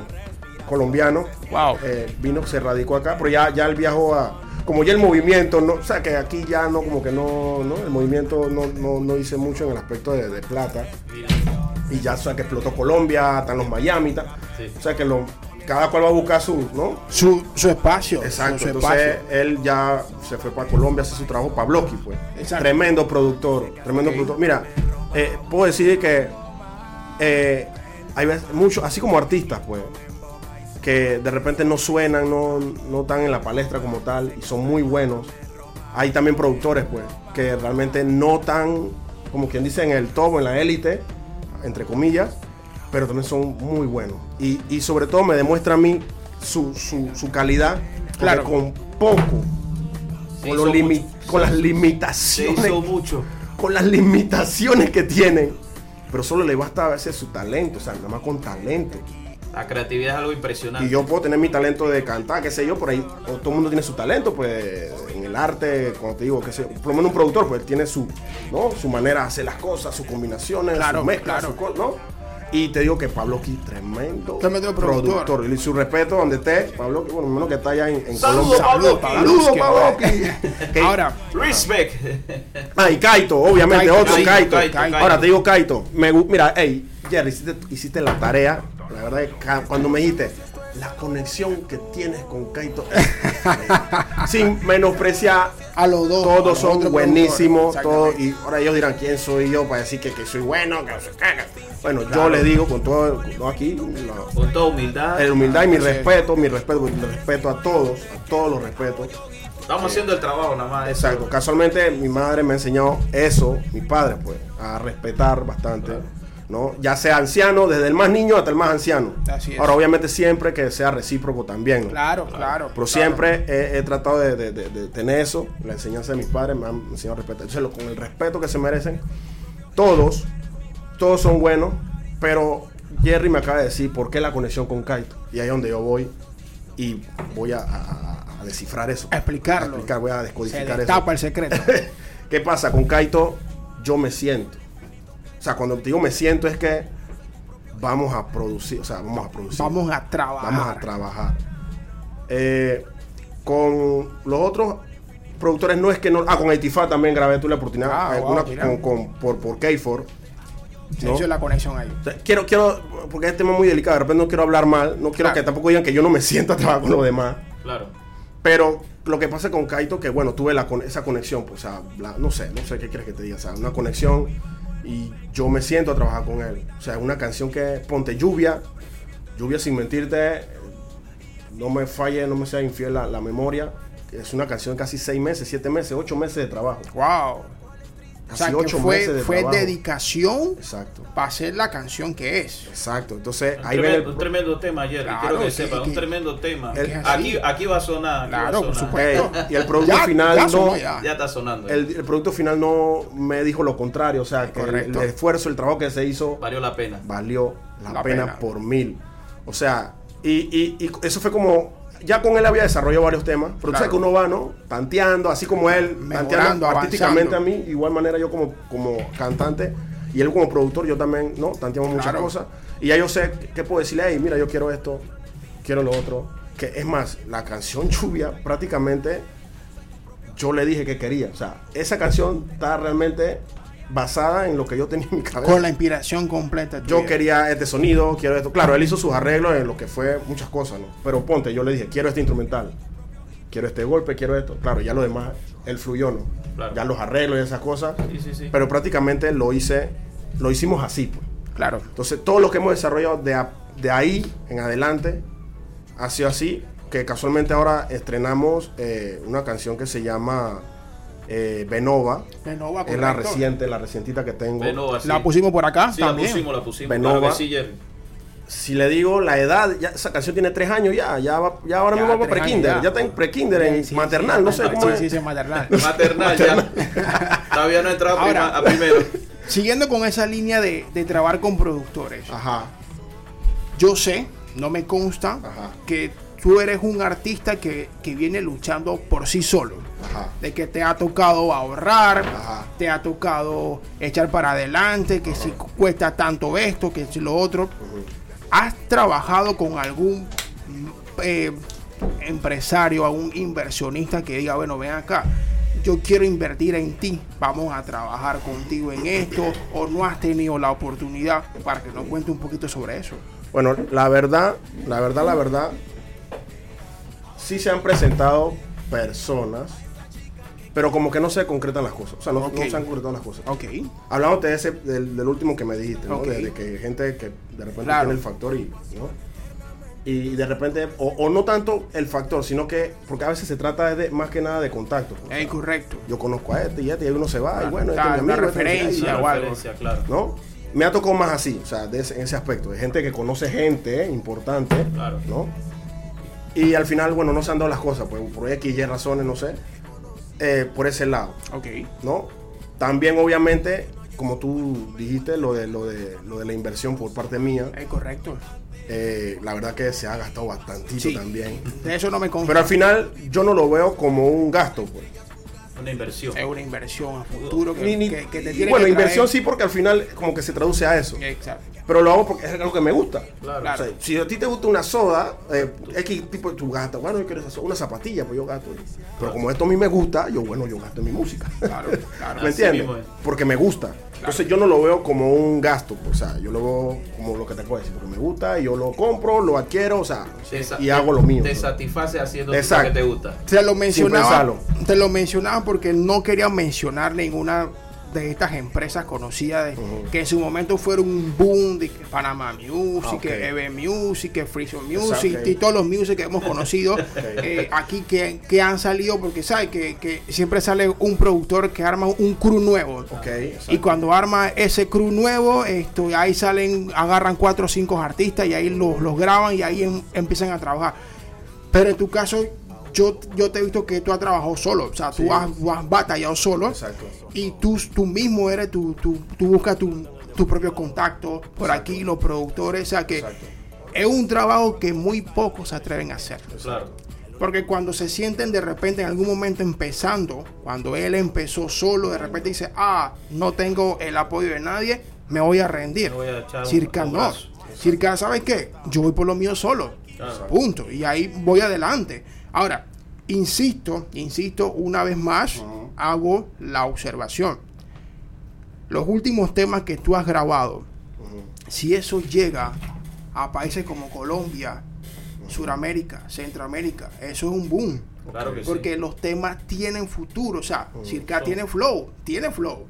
Colombiano. Wow. Eh, vino, se radicó acá, pero ya, ya él viajó a. Como ya el movimiento, no, o sea que aquí ya no, como que no, no el movimiento no, no, no hice mucho en el aspecto de, de plata. y ya sabes que explotó Colombia, están los Miami, ta- Sí. o sea que lo, cada cual va a buscar su, ¿no? Su, su espacio. Exacto, su entonces espacio. él ya se fue para Colombia a hacer su trabajo Pavlovsky, pues. Exacto. Tremendo productor, tremendo productor. Mira, eh, puedo decir que eh, hay muchos, así como artistas, pues, que de repente no suenan, no, no están en la palestra como tal y son muy buenos. Hay también productores, pues, que realmente no están, como quien dice, en el top, en la élite, entre comillas, pero también son muy buenos. Y, y sobre todo me demuestra a mí su, su, su calidad, Claro. con poco, Se con, los limi- con las limitaciones, mucho. con las limitaciones que tienen, pero solo le basta a veces su talento, o sea, nada más con talento. La creatividad es algo impresionante. Y yo puedo tener mi talento de cantar, qué sé yo, por ahí o todo el mundo tiene su talento, pues en el arte, como te digo, qué sé yo, por lo menos un productor, pues tiene su, ¿no? su manera de hacer las cosas, sus combinaciones, Claro, sus mezclas, claro. su ¿no? Y te digo que Pablo Ki, tremendo, Tremendo productor. Y su respeto donde esté, Pablo Ki, bueno, menos que está allá en, en Saludos, Colombia. Pablo Saludos, Ki. Pablo Ki. Que- Ahora, Respect. Ah, y Kaito, obviamente, Kaito, otro Kaito, Kaito. Kaito, Kaito. Ahora te digo Kaito. Me, mira, hey, Jerry, hiciste, hiciste la tarea. La verdad es que cuando me dijiste la conexión que tienes con Kaito, sin menospreciar, a los dos. todos los son buenísimos, todos, y ahora ellos dirán quién soy yo para decir que, que soy bueno, que no. Bueno, yo le digo con todo, aquí, la- Con toda humildad. la humildad y mi respeto, mi respeto, mi respeto a todos, a todos los respetos. Estamos haciendo el trabajo nada más. Exacto, casualmente mi madre me ha enseñado eso, mi padre pues, a respetar bastante, ¿no? Ya sea anciano, desde el más niño hasta el más anciano. Así es. Ahora obviamente siempre que sea recíproco también, ¿no? Claro, claro. Pero siempre he, he tratado de, de- de- de tener eso, la enseñanza de mis padres me han enseñado a respetar. Entonces, con el respeto que se merecen, todos, todos son buenos, pero Jerry me acaba de decir por qué la conexión con Kaito. Y ahí es donde yo voy y voy a, a- a descifrar eso. A explicarlo. A explicar, voy a Se descodificar eso. destapa el secreto. ¿Qué pasa? Con Kaito yo me siento. O sea, cuando te digo me siento es que vamos a producir, o sea, vamos a producir. Vamos a trabajar. Vamos a trabajar. Eh, con los otros productores no es que no... Ah, con Etifa también grabé tú la oportunidad. Ah, eh, wow, una mira. con, con- por, por K4. Se ¿no? hizo la conexión ahí. Quiero, quiero, porque este tema es muy delicado, de repente no quiero hablar mal, no quiero Claro. que tampoco digan que yo no me siento a trabajar con los demás. Claro. Pero lo que pasa con Kaito, que bueno, tuve la, con- esa conexión, pues, o sea, la- no sé, no sé qué quieres que te diga, o sea, una conexión y yo me siento a trabajar con él. O sea, una canción que, ponte lluvia, lluvia sin mentirte, no me falle, no me sea infiel la, la memoria. Es una canción de casi seis meses, siete meses, ocho meses de trabajo. Wow. O Casi que ocho fue, meses de fue trabajo. dedicación Exacto, para hacer la canción que es. exacto. Entonces, Un, ahí ven tremendo, el, un tremendo tema, Jerry. Claro, Quiero que sí, sepa, que- un tremendo tema. El- aquí, aquí va a sonar. Claro, va a por supuesto. Eh, y el producto Ya- final ya no, ya. Ya está sonando. el, el producto final no me dijo lo contrario, o sea, que el, esfuerzo, el trabajo que se hizo Valió la pena. valió la, La pena, pena. por mil. O sea, y, y- y eso fue como. Ya con él había desarrollado varios temas, pero tú Claro. sabes que uno va, ¿no? Tanteando, así como él, Mejorando, tanteando artísticamente a mí, igual manera yo como, como cantante y él como productor, yo también, ¿no? Tanteamos muchas cosas. Y ya yo sé qué puedo decirle, hey, mira, yo quiero esto, quiero lo otro. Que es más, la canción Lluvia prácticamente yo le dije que quería. O sea, esa canción está realmente basada en lo que yo tenía en mi cabeza. Con la inspiración completa. Yo quería este sonido, quiero esto. Claro, él hizo sus arreglos en lo que fue muchas cosas, ¿no? Pero ponte, yo le dije, quiero este instrumental, quiero este golpe, quiero esto. Claro, ya lo demás, él fluyó, ¿no? Claro. Ya los arreglos y esas cosas. Sí, sí, sí. Pero prácticamente lo hice, lo hicimos así, pues. Claro. Entonces, todo lo que hemos desarrollado de, a- de ahí en adelante ha sido así. Que casualmente ahora estrenamos eh, una canción que se llama eh, Benova. Benova, Es la reciente, la recientita que tengo. Benova, sí. La pusimos por acá Sí, la también. pusimos, la pusimos. Benova. Si le digo la edad, ya esa canción tiene tres años ya, ya, va- ya ahora Ya, mismo va tres pre-kinder, ya. ya. está en pre-kinder, en Sí, maternal, sí. no sé cómo Sí, es. sí, sí, maternal. Maternal ya. Todavía no he entrado a Ahora. prima- a primero. Siguiendo con esa línea de, de trabajar con productores, Ajá, yo sé, no me consta, Ajá. que tú eres un artista que, que viene luchando por sí solo. ajá, De que te ha tocado ahorrar, Ajá. te ha tocado echar para adelante, que si cuesta tanto esto, que si lo otro. ¿Has trabajado con algún eh, empresario, algún inversionista que diga, bueno, ven acá, yo quiero invertir en ti, vamos a trabajar contigo en esto, o no has tenido la oportunidad para que nos cuente un poquito sobre eso. Bueno, la verdad, la verdad, la verdad, sí se han presentado personas, pero como que no se concretan las cosas. O sea, no, se han concretado las cosas. Ok, Hablamos de ese, del, del último que me dijiste, ¿no? De, de que gente que de repente Claro. tiene el factor y, ¿no? Y de repente, o, o no tanto el factor, sino que, porque a veces se trata de, más que nada de contacto. es correcto. Yo conozco a este y este, y ahí uno se va, y bueno, este es Claro, mi una amigo, este sé qué, y- referencia. Una o algo. claro. ¿no? Me ha tocado más así, o sea, de ese- en ese aspecto, de gente que conoce gente eh, importante, Claro. ¿no? Y al final, bueno, no se han dado las cosas, pues por X y razones, no sé, eh, por ese lado, Ok, ¿no? También, obviamente, como tú dijiste, lo de, lo de, lo de la inversión por parte mía, es correcto. eh, la verdad que se ha gastado bastantito Sí. también. De eso no me consta. Pero al final, yo no lo veo como un gasto, pues. Una inversión. es una inversión a futuro que, Ni- ni- que- que te y tiene bueno, que traer- inversión sí, porque al final como que se traduce a eso. Exacto. Pero lo hago porque es algo que me gusta. Claro. Claro. O sea, si a ti te gusta una soda, eh, X tipo tu gasta, bueno, yo quiero esa soda, una zapatilla, pues yo gasto. Pero como esto a mí me gusta, yo bueno, yo gasto en mi música. Claro, claro. ¿Me entiendes? Porque me gusta. Entonces yo no lo veo como un gasto, pues, o sea, yo lo veo como lo que te puedo decir, porque me gusta y yo lo compro, lo adquiero, o sea, y hago lo mío. Te pues. satisface haciendo lo Exacto. que te gusta. Te lo mencionaba. Te lo mencionaba porque no quería mencionar ninguna de estas empresas conocidas de- que en su momento fueron un boom de Panama Music, Ah, EB Music, que Freezer Music Exacto. y todos los music que hemos conocido eh, aquí que, que han salido porque sabes que, que siempre sale un productor que arma un crew nuevo. Y cuando arma ese crew nuevo, esto, ahí salen, agarran cuatro o cinco artistas y ahí los, los graban y ahí em- empiezan a trabajar. Pero en tu caso, yo, yo te he visto que tú has trabajado solo, o sea, tú, Sí. has, tú has batallado solo Exacto. y tú, tú mismo eres, tú, tú, tú buscas tu, tu propio contacto por aquí, los productores, o sea que Exacto. es un trabajo que muy pocos se atreven a hacer. Claro. Porque cuando se sienten de repente en algún momento empezando, cuando él empezó solo, de repente dice, ah, no tengo el apoyo de nadie, me voy a rendir. Voy a echar un- Circa un no. Circa, ¿sabes qué? Yo voy por lo mío solo. Claro. Punto. Y ahí voy adelante. Ahora, insisto, insisto, una vez más, hago la observación. Los últimos temas que tú has grabado, si eso llega a países como Colombia, Suramérica, Centroamérica, eso es un boom. Claro que sí. Porque los temas tienen futuro, o sea, Circa tiene flow, tiene flow.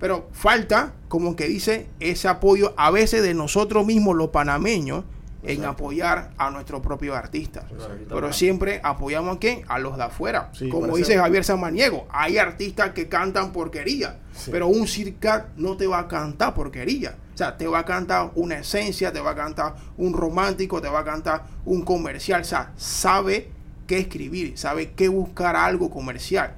Pero falta, como que dice, ese apoyo a veces de nosotros mismos, los panameños, en apoyar a nuestros propios artistas. Pero siempre apoyamos a quién? A los de afuera. Sí, como dice Javier Samaniego, hay artistas que cantan porquería, pero un circa no te va a cantar porquería. O sea, te va a cantar una esencia, te va a cantar un romántico, te va a cantar un comercial. O sea, sabe qué escribir, sabe qué buscar algo comercial.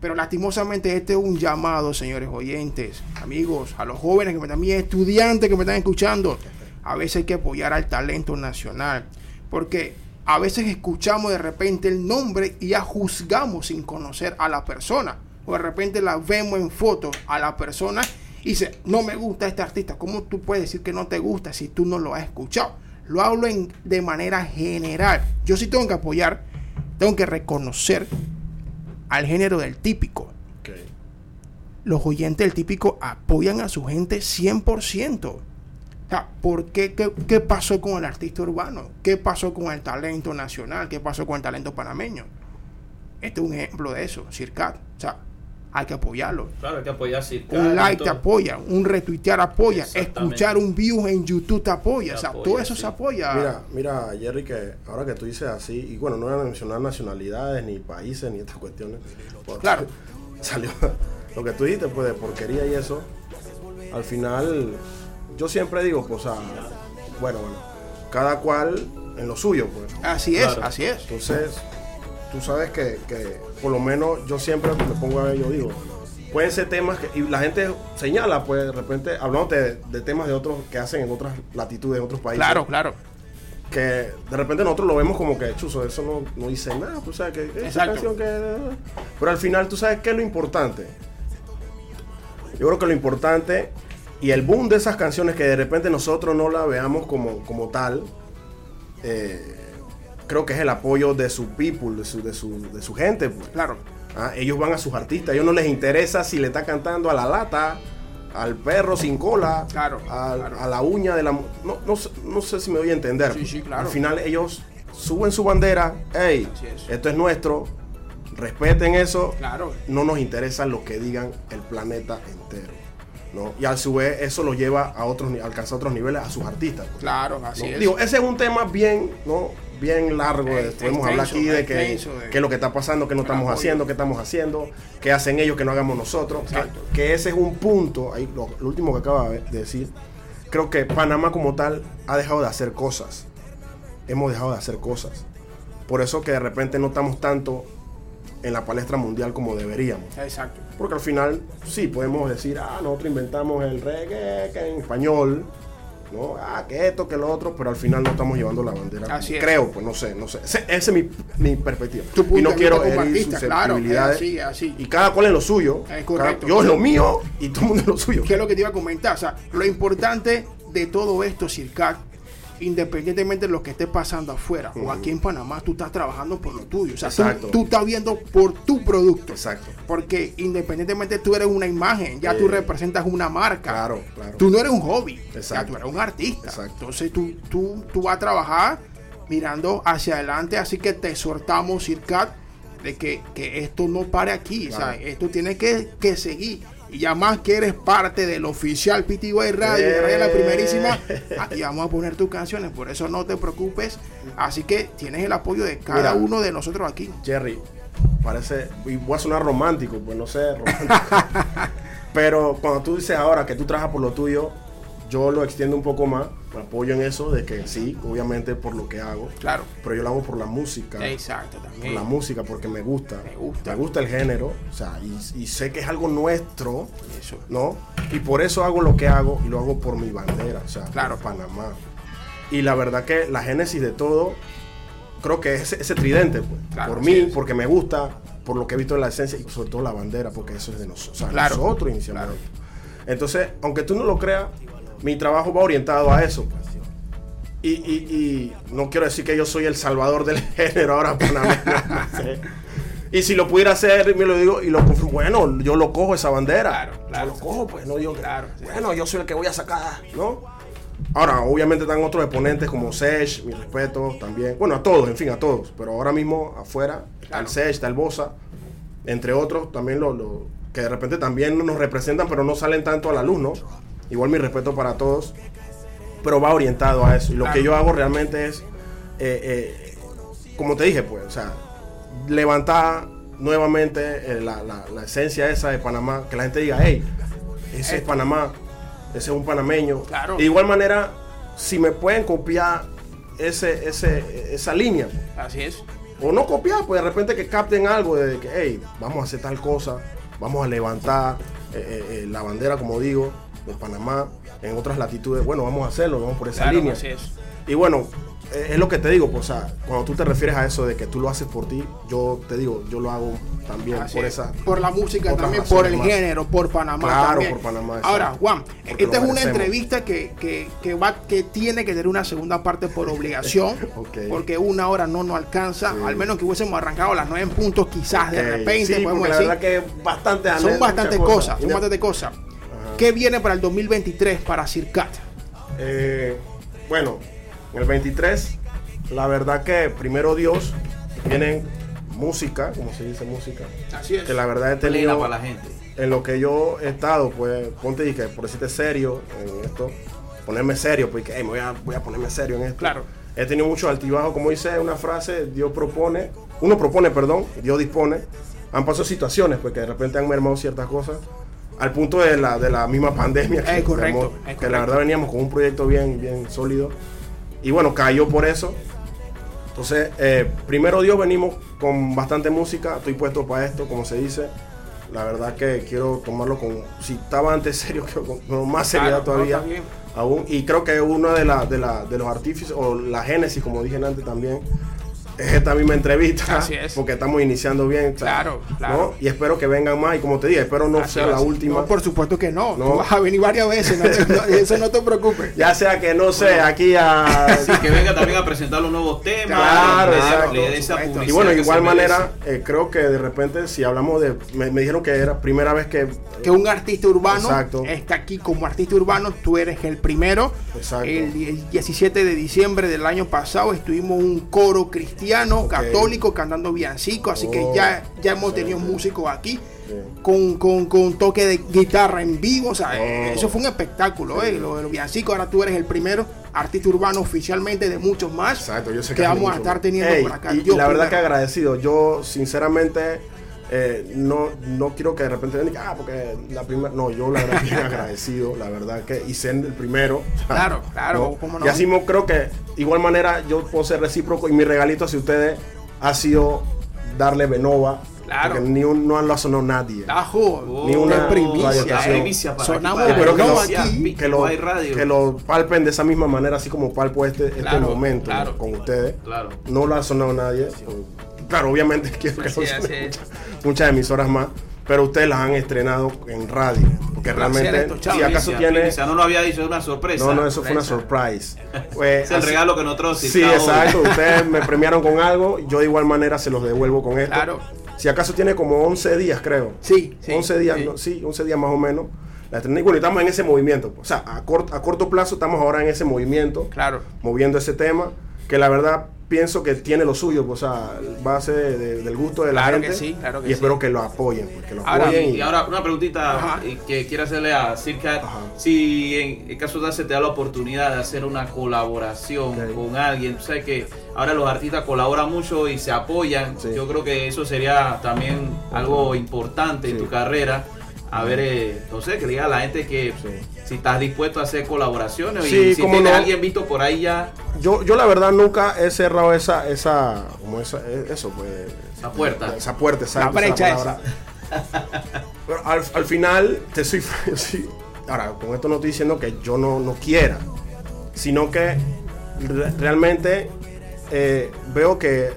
Pero lastimosamente este es un llamado, señores oyentes, amigos, a los jóvenes que me también estudiantes que me están escuchando. A veces hay que apoyar al talento nacional, porque a veces escuchamos de repente el nombre y ya juzgamos sin conocer a la persona. O de repente la vemos en fotos a la persona y dice, no me gusta este artista. ¿Cómo tú puedes decir que no te gusta si tú no lo has escuchado? Lo hablo en- de manera general. Yo sí tengo que apoyar, tengo que reconocer al género del típico. Los oyentes del típico apoyan a su gente 100%. O sea, ¿por qué? ¿Qué, qué pasó con el artista urbano? ¿Qué pasó con el talento nacional? ¿Qué pasó con el talento panameño? Este es un ejemplo de eso, Circat. O sea, hay que apoyarlo. Claro, hay que apoyar Circa. Un like te apoya, un retuitear apoya, escuchar un view en YouTube te apoya. Te o sea, apoya, todo eso sí. se apoya. Mira, mira, Jerry, que ahora que tú dices así, y bueno, no voy a mencionar nacionalidades, ni países, ni estas cuestiones. Claro. Salió lo que tú dijiste, pues de porquería y eso. Al final, yo siempre digo, pues, o sea, bueno, bueno, cada cual en lo suyo, pues. Así es, Claro. así es. Entonces, tú sabes que, que por lo menos yo siempre me pongo a ver, yo digo, pueden ser temas que, y la gente señala, pues de repente, hablando de, de temas de otros que hacen en otras latitudes, en otros países Claro, claro. que de repente nosotros lo vemos como que chuzo, eso no, no dice nada, tú sabes que esa Exacto. canción que pero al final tú sabes qué es lo importante. Yo creo que lo importante y el boom de esas canciones que de repente nosotros no la veamos como, como tal, eh, creo que es el apoyo de su people, de su, de su, de su gente. pues. Claro. Ah, ellos van a sus artistas, a ellos no les interesa si le está cantando a la lata, al perro sin cola, Claro, a la uña de la... No, no, sé- no sé si me voy a entender. Sí, sí, claro. Al final ellos suben su bandera, hey, es. esto es nuestro, respeten eso, Claro. no nos interesa lo que digan el planeta entero. ¿No? Y a su vez eso lo lleva a otros, alcanza otros niveles a sus artistas. pues, Claro, ¿no? así es. Digo, ese es un tema bien, ¿no? bien largo. podemos hablar aquí de que, qué es lo que está pasando, qué no estamos apoyo. haciendo, qué estamos haciendo, qué hacen ellos, que no hagamos nosotros. Que, que ese es un punto, ahí, lo, lo último que acaba de decir, creo que Panamá como tal ha dejado de hacer cosas. Hemos dejado de hacer cosas. Por eso que de repente no estamos tanto en la palestra mundial como deberíamos. Exacto. Porque al final, sí, podemos decir, ah, nosotros inventamos el reggae que en español, ¿no? Ah, que esto, que lo otro, pero al final no estamos llevando la bandera. Así es. Creo, pues no sé, no sé. Ese- Esa es mi, mi perspectiva. Y no quiero herir artista, claro, susceptibilidades. es así, es así. Y cada cual en lo suyo. Es Cada- correcto. yo en lo mío y todo el mundo en lo suyo. ¿Qué es lo que te iba a comentar? O sea, lo importante de todo esto, Circat, independientemente de lo que esté pasando afuera o aquí en Panamá, tú estás trabajando por lo tuyo. O sea, tú, estás viendo por tu producto. Exacto. Porque independientemente tú eres una imagen, ya tú representas una marca. Claro, claro. Tú no eres un hobby, ya Exacto. tú eres un artista. Exacto. Entonces tú, tú, tú vas a trabajar mirando hacia adelante, así que te exhortamos, Circat, de que, que esto no pare aquí, Claro. o sea, esto tiene que, que seguir. Y ya más que eres parte del oficial PTY Radio, Eh. Radio La Primerísima, aquí vamos a poner tus canciones, por eso no te preocupes. Así que tienes el apoyo de cada Mira. uno de nosotros aquí. Jerry, parece, y voy a sonar romántico, pues no sé, romántico. Pero cuando tú dices ahora que tú trabajas por lo tuyo, yo lo extiendo un poco más, apoyo en eso de que sí, obviamente por lo que hago, Claro. pero yo lo hago por la música. Exacto, Por también. la música, porque me gusta. Me gusta. Me gusta el género, o sea, y, y sé que es algo nuestro, Eso. ¿no? Y por eso hago lo que hago y lo hago por mi bandera, o sea, Claro. por Panamá. Y la verdad que la génesis de todo, creo que es ese, ese tridente, pues. Claro, por mí, porque me gusta, por lo que he visto en la esencia y sobre todo la bandera, porque eso es de nosotros. O sea, Claro. nosotros iniciamos esto. Entonces, aunque tú no lo creas, mi trabajo va orientado a eso. Y, y- y no quiero decir que yo soy el salvador del género ahora panameño, no sé. Y si lo pudiera hacer, me lo digo y lo. Bueno, yo lo cojo esa bandera. Claro, claro. Yo lo cojo, pues no digo Claro. Bueno, yo soy el que voy a sacar, ¿no? Ahora, obviamente están otros exponentes como Sech, mi respeto también. Bueno, a todos, en fin, a todos. Pero ahora mismo afuera está el Sech, está el Bosa, entre otros también lo, lo- que de repente también nos representan, pero no salen tanto a la luz, ¿no? Igual mi respeto para todos, pero va orientado a eso. Y lo que yo hago realmente es, eh, eh, como te dije, pues, o sea, levantar nuevamente eh, la, la- la esencia esa de Panamá, que la gente diga, hey, ese es Panamá, ese es un panameño. Claro. De igual manera, si me pueden copiar ese, ese, esa línea, Así es. o no copiar, pues de repente que capten algo de que, hey, vamos a hacer tal cosa, vamos a levantar eh, eh, eh, la bandera, como digo, de Panamá en otras latitudes. Bueno, vamos a hacerlo, vamos por esa Claro, línea. así es. Y bueno, eh, es lo que te digo, pues, o sea, cuando tú te refieres a eso de que tú lo haces por ti, yo te digo, yo lo hago también Así por es. esa. por la música también, por el más. género, por Panamá Claro, también. por Panamá, exacto. Ahora, Juan, esta es una entrevista que, que, que va, que tiene que tener una segunda parte por obligación, porque una hora no nos alcanza, Sí. al menos que hubiésemos arrancado a las nueve puntos, quizás de repente, sí, podemos porque la decir. verdad que es bastante son bastantes muchas cosas, son bastantes cosas. ¿Qué viene para el 2023 para Circat? Eh, bueno, en el 23, la verdad que primero Dios, vienen música, como se dice música, Así es. que la verdad he tenido para la gente. en lo que yo he estado, pues ponte y que por decirte serio en esto, ponerme serio, porque hey, me voy, a, voy a ponerme serio en esto. Claro. He tenido mucho altibajo, como dice una frase, Dios propone, uno propone, perdón, Dios dispone. Han pasado situaciones, pues que de repente han mermado ciertas cosas, al punto de la, de la misma pandemia. Es correcto, mermó, es Que la verdad veníamos con un proyecto bien, bien sólido. Y bueno, cayó por eso. Entonces, eh, primero Dios, venimos con bastante música. Estoy puesto para esto, como se dice. La verdad que quiero tomarlo con. Si estaba antes serio, quiero con, con más seriedad Claro, todavía. aún. Y creo que uno de, la, de, la, de los artífices, o la génesis, como dije antes también, es esta misma entrevista. Así es. Porque estamos iniciando bien. sea, Claro, claro. ¿no? Y espero que vengan más. Y como te dije, espero no Así sea es. la última. No, por supuesto que no. No. Tú vas a venir varias veces. no te- no, eso no te preocupes. Ya sea que no sé, aquí a. Sí, que venga también a presentar los nuevos temas. Claro, le esa publicidad Y bueno, de igual manera, eh, creo que de repente, si hablamos de. Me, me dijeron que era primera vez que. que un artista urbano Exacto. está aquí como artista urbano, tú eres el primero. Exacto. El, el 17 de diciembre del año pasado estuvimos un coro cristiano, Ok. católico, cantando villancico, así que Oh, ya, ya hemos excelente. tenido músicos aquí. Con, con, con toque de guitarra en vivo, o sea, Oh. eso fue un espectáculo, eh, lo de los villancicos. Ahora tú eres el primero artista urbano oficialmente de muchos más Exacto, yo sé que vamos a estar teniendo Ey, por acá. Y, Yo la verdad que agradecido. Yo, sinceramente, eh, no, no quiero que de repente vengan, ah, porque la primera. No, yo la verdad que agradecido, la verdad que. Y ser el primero. Claro, claro, cómo no. Y así mo- creo que, de igual manera, yo puedo ser recíproco. Y mi regalito hacia ustedes ha sido darle Benova. Claro. Porque ni un, no lo ha sonado nadie. Ajo, Ni una qué primicia, primicia para Sonamos aquí, para Pero que no lo, aquí. que, lo, Hay radio. que lo palpen de esa misma manera, así como palpo este, este Claro, momento claro. con ustedes. Claro. No lo ha sonado nadie. Claro, obviamente quiero que Así es. muchas, muchas emisoras más, pero ustedes las han estrenado en radio. Porque realmente, si acaso tiene. primicia, no lo había dicho, es una sorpresa. No, no, eso fue una surprise. Pues, Es el así- regalo que nosotros Sí, exacto. Ustedes me premiaron con algo, yo de igual manera se los devuelvo con esto. Claro. Si acaso tiene como 11 días, creo. Sí, sí, 11 días, sí. ¿no? sí, 11 días más o menos. La estrené. Y bueno, estamos en ese movimiento. O sea, a, cort- a corto plazo estamos ahora en ese movimiento, Claro. moviendo ese tema, que la verdad pienso que tiene lo suyo, pues, o sea, base de- de- del gusto de la Claro gente. que sí, claro que y espero sí. que lo apoyen, pues, que lo Ahora, apoyen. Y ahora una preguntita Ajá. que quiero hacerle a Circa. Si en el caso de se te da la oportunidad de hacer una colaboración con alguien, tú sabes que ahora los artistas colaboran mucho y se apoyan. Sí. Yo creo que eso sería también algo importante en tu carrera. A ver, eh, entonces que diga a la gente que. Si estás dispuesto a hacer colaboraciones Sí, y si no. alguien visto por ahí ya yo, yo la verdad nunca he cerrado esa, esa, como esa, eh, eso, pues. Esa puerta. Esa puerta. La brecha palabra. Pero al, al final, te soy, sí, Ahora, con esto no estoy diciendo que yo no, no quiera, sino que re- realmente eh, veo que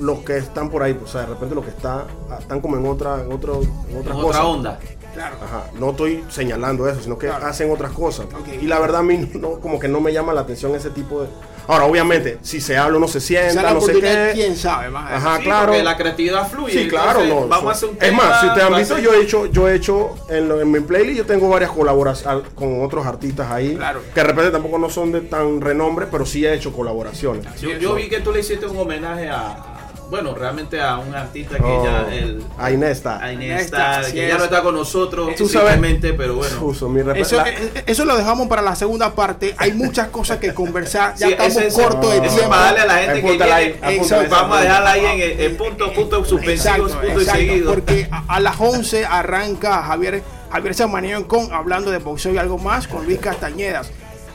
los que están por ahí, pues, o sea, de repente los que está, están como en otra, en otro, en otras en cosas. otra onda. Claro. Ajá, no estoy señalando eso, sino que Claro. hacen otras cosas. Y la verdad a mí no, como que no me llama la atención ese tipo de... Ahora, obviamente, si se habla uno se sienta, no sé qué. quién sabe más. Ajá, Sí, claro. porque la creatividad fluye. Sí, claro, entonces, no. Vamos a hacer un es más, si tema, te han visto, yo he hecho, yo he hecho en, lo- en mi playlist, yo tengo varias colaboraciones con otros artistas ahí, Claro. que de repente tampoco no son de tan renombre, pero sí he hecho colaboraciones. Yo, yo vi que tú le hiciste un homenaje a- bueno, realmente a un artista que Oh, ya el a Inesta. a Inesta, Inesta, así que ya no está con nosotros Tú sabes- simplemente, pero bueno. Mi Eso, la- eh, eh, eso lo dejamos para la segunda parte. Hay muchas cosas que conversar. Ya Sí, estamos es- cortos de tiempo. para darle a la gente que esa vamos a dejarla ahí en, el- en punto, punto suspensivos, Exacto, punto y exacto, seguido. Porque a, a las 11 arranca Javier, Javier Samaniego con hablando de boxeo y algo más con Luis Castañedas.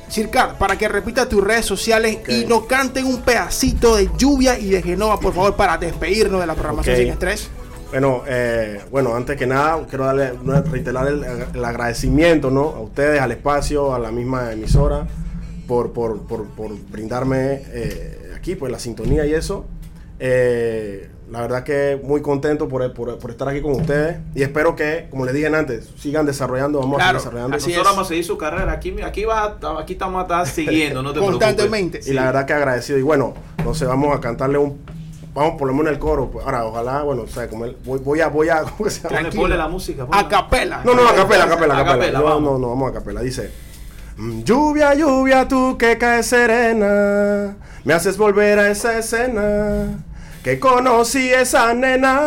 Circar, para que repita tus redes sociales y nos canten un pedacito de lluvia y de Genova, por favor, para despedirnos de la programación sin estrés. Bueno, eh, bueno, antes que nada, quiero darle, reiterar el, el agradecimiento, ¿no? A ustedes, al espacio, a la misma emisora, por, por, por, por brindarme eh, aquí, pues, la sintonía y eso. Eh, la verdad que muy contento por, por, por estar aquí con ustedes y espero que, como les dije antes, sigan desarrollando, vamos Claro, a seguir desarrollando. así Nosotros es. vamos a seguir su carrera. Aquí, aquí, va, aquí estamos a estar siguiendo, no te preocupes. Constantemente. Y la verdad que agradecido. Y bueno, no sé, vamos a cantarle un. Vamos por lo menos el coro. pues. Ahora, ojalá, bueno, o sea, como él, voy, voy a, voy a, ¿cómo se llama? Ponle, Tranquilo. ponle la música. ponle. A capela. No, no, a capela, a capela, a A capela. capela, No, vamos. no, no, vamos a capela. Dice: "Mm, Lluvia, lluvia, tú que caes serena, me haces volver a esa escena que conocí esa nena.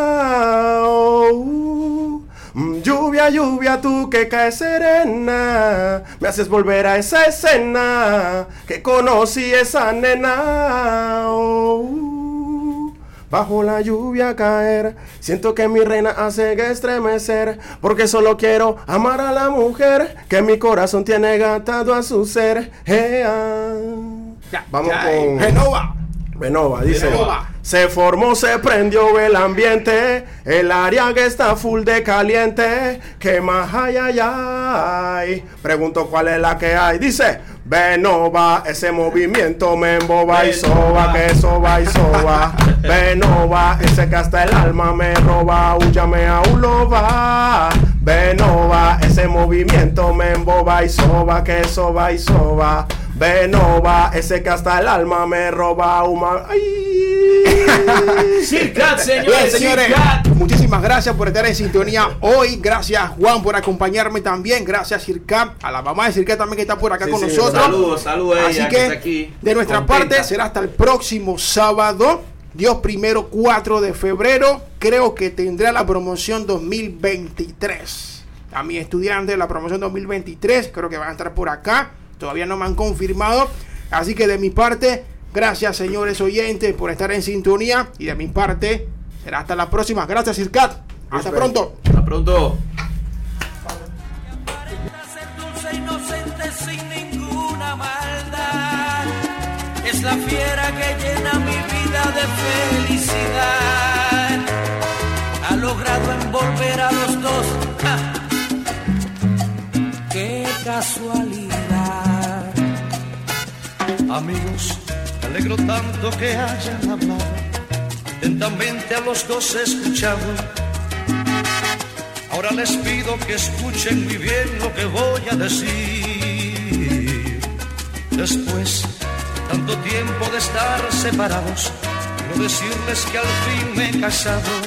oh. Mm, Lluvia, lluvia, tú que caes serena, me haces volver a esa escena que conocí esa nena. oh. Bajo la lluvia caer, siento que mi reina hace que estremecer, porque solo quiero amar a la mujer que mi corazón tiene gatado a su ser. Ya, Vamos ya, con Genova. Benova, dice. Se formó, se prendió el ambiente, el área que está full de caliente, que más ay, ay, ay. Pregunto cuál es la que hay. Dice, Benova, ese movimiento me emboba y soba, que soba y soba. Benova, ese que hasta el alma me roba, huyame a un loba. Benova, ese movimiento me emboba y soba, que soba y soba. Benova, ese que hasta el alma me roba, uma. ¡Ay! Circat, Bien, señores, señores, muchísimas gracias por estar en sintonía hoy. Gracias, Juan, por acompañarme también. Gracias, Circa, a la mamá de Circa también que está por acá Sí, con sí, nosotros. Saludos, saludos ella Así que que, está aquí, de nuestra contenta. parte, será hasta el próximo sábado. Dios primero, 4 de febrero. Creo que tendrá la promoción 2023. A mis estudiantes, la promoción 2023, creo que van a estar por acá. Todavía no me han confirmado. Así que de mi parte, gracias, señores oyentes, por estar en sintonía. Y de mi parte, será hasta la próxima. Gracias, Circat. Hasta pronto. Hasta pronto. ser dulce, inocente, sin ninguna maldad. Es la fiera que llena mi vida de felicidad. Ha logrado envolver a los dos. ¡Ja! ¡Qué casualidad! Amigos, me alegro tanto que hayan hablado. Atentamente a los dos he escuchado. Ahora les pido que escuchen muy bien lo que voy a decir. Después, tanto tiempo de estar separados, quiero decirles que al fin me he casado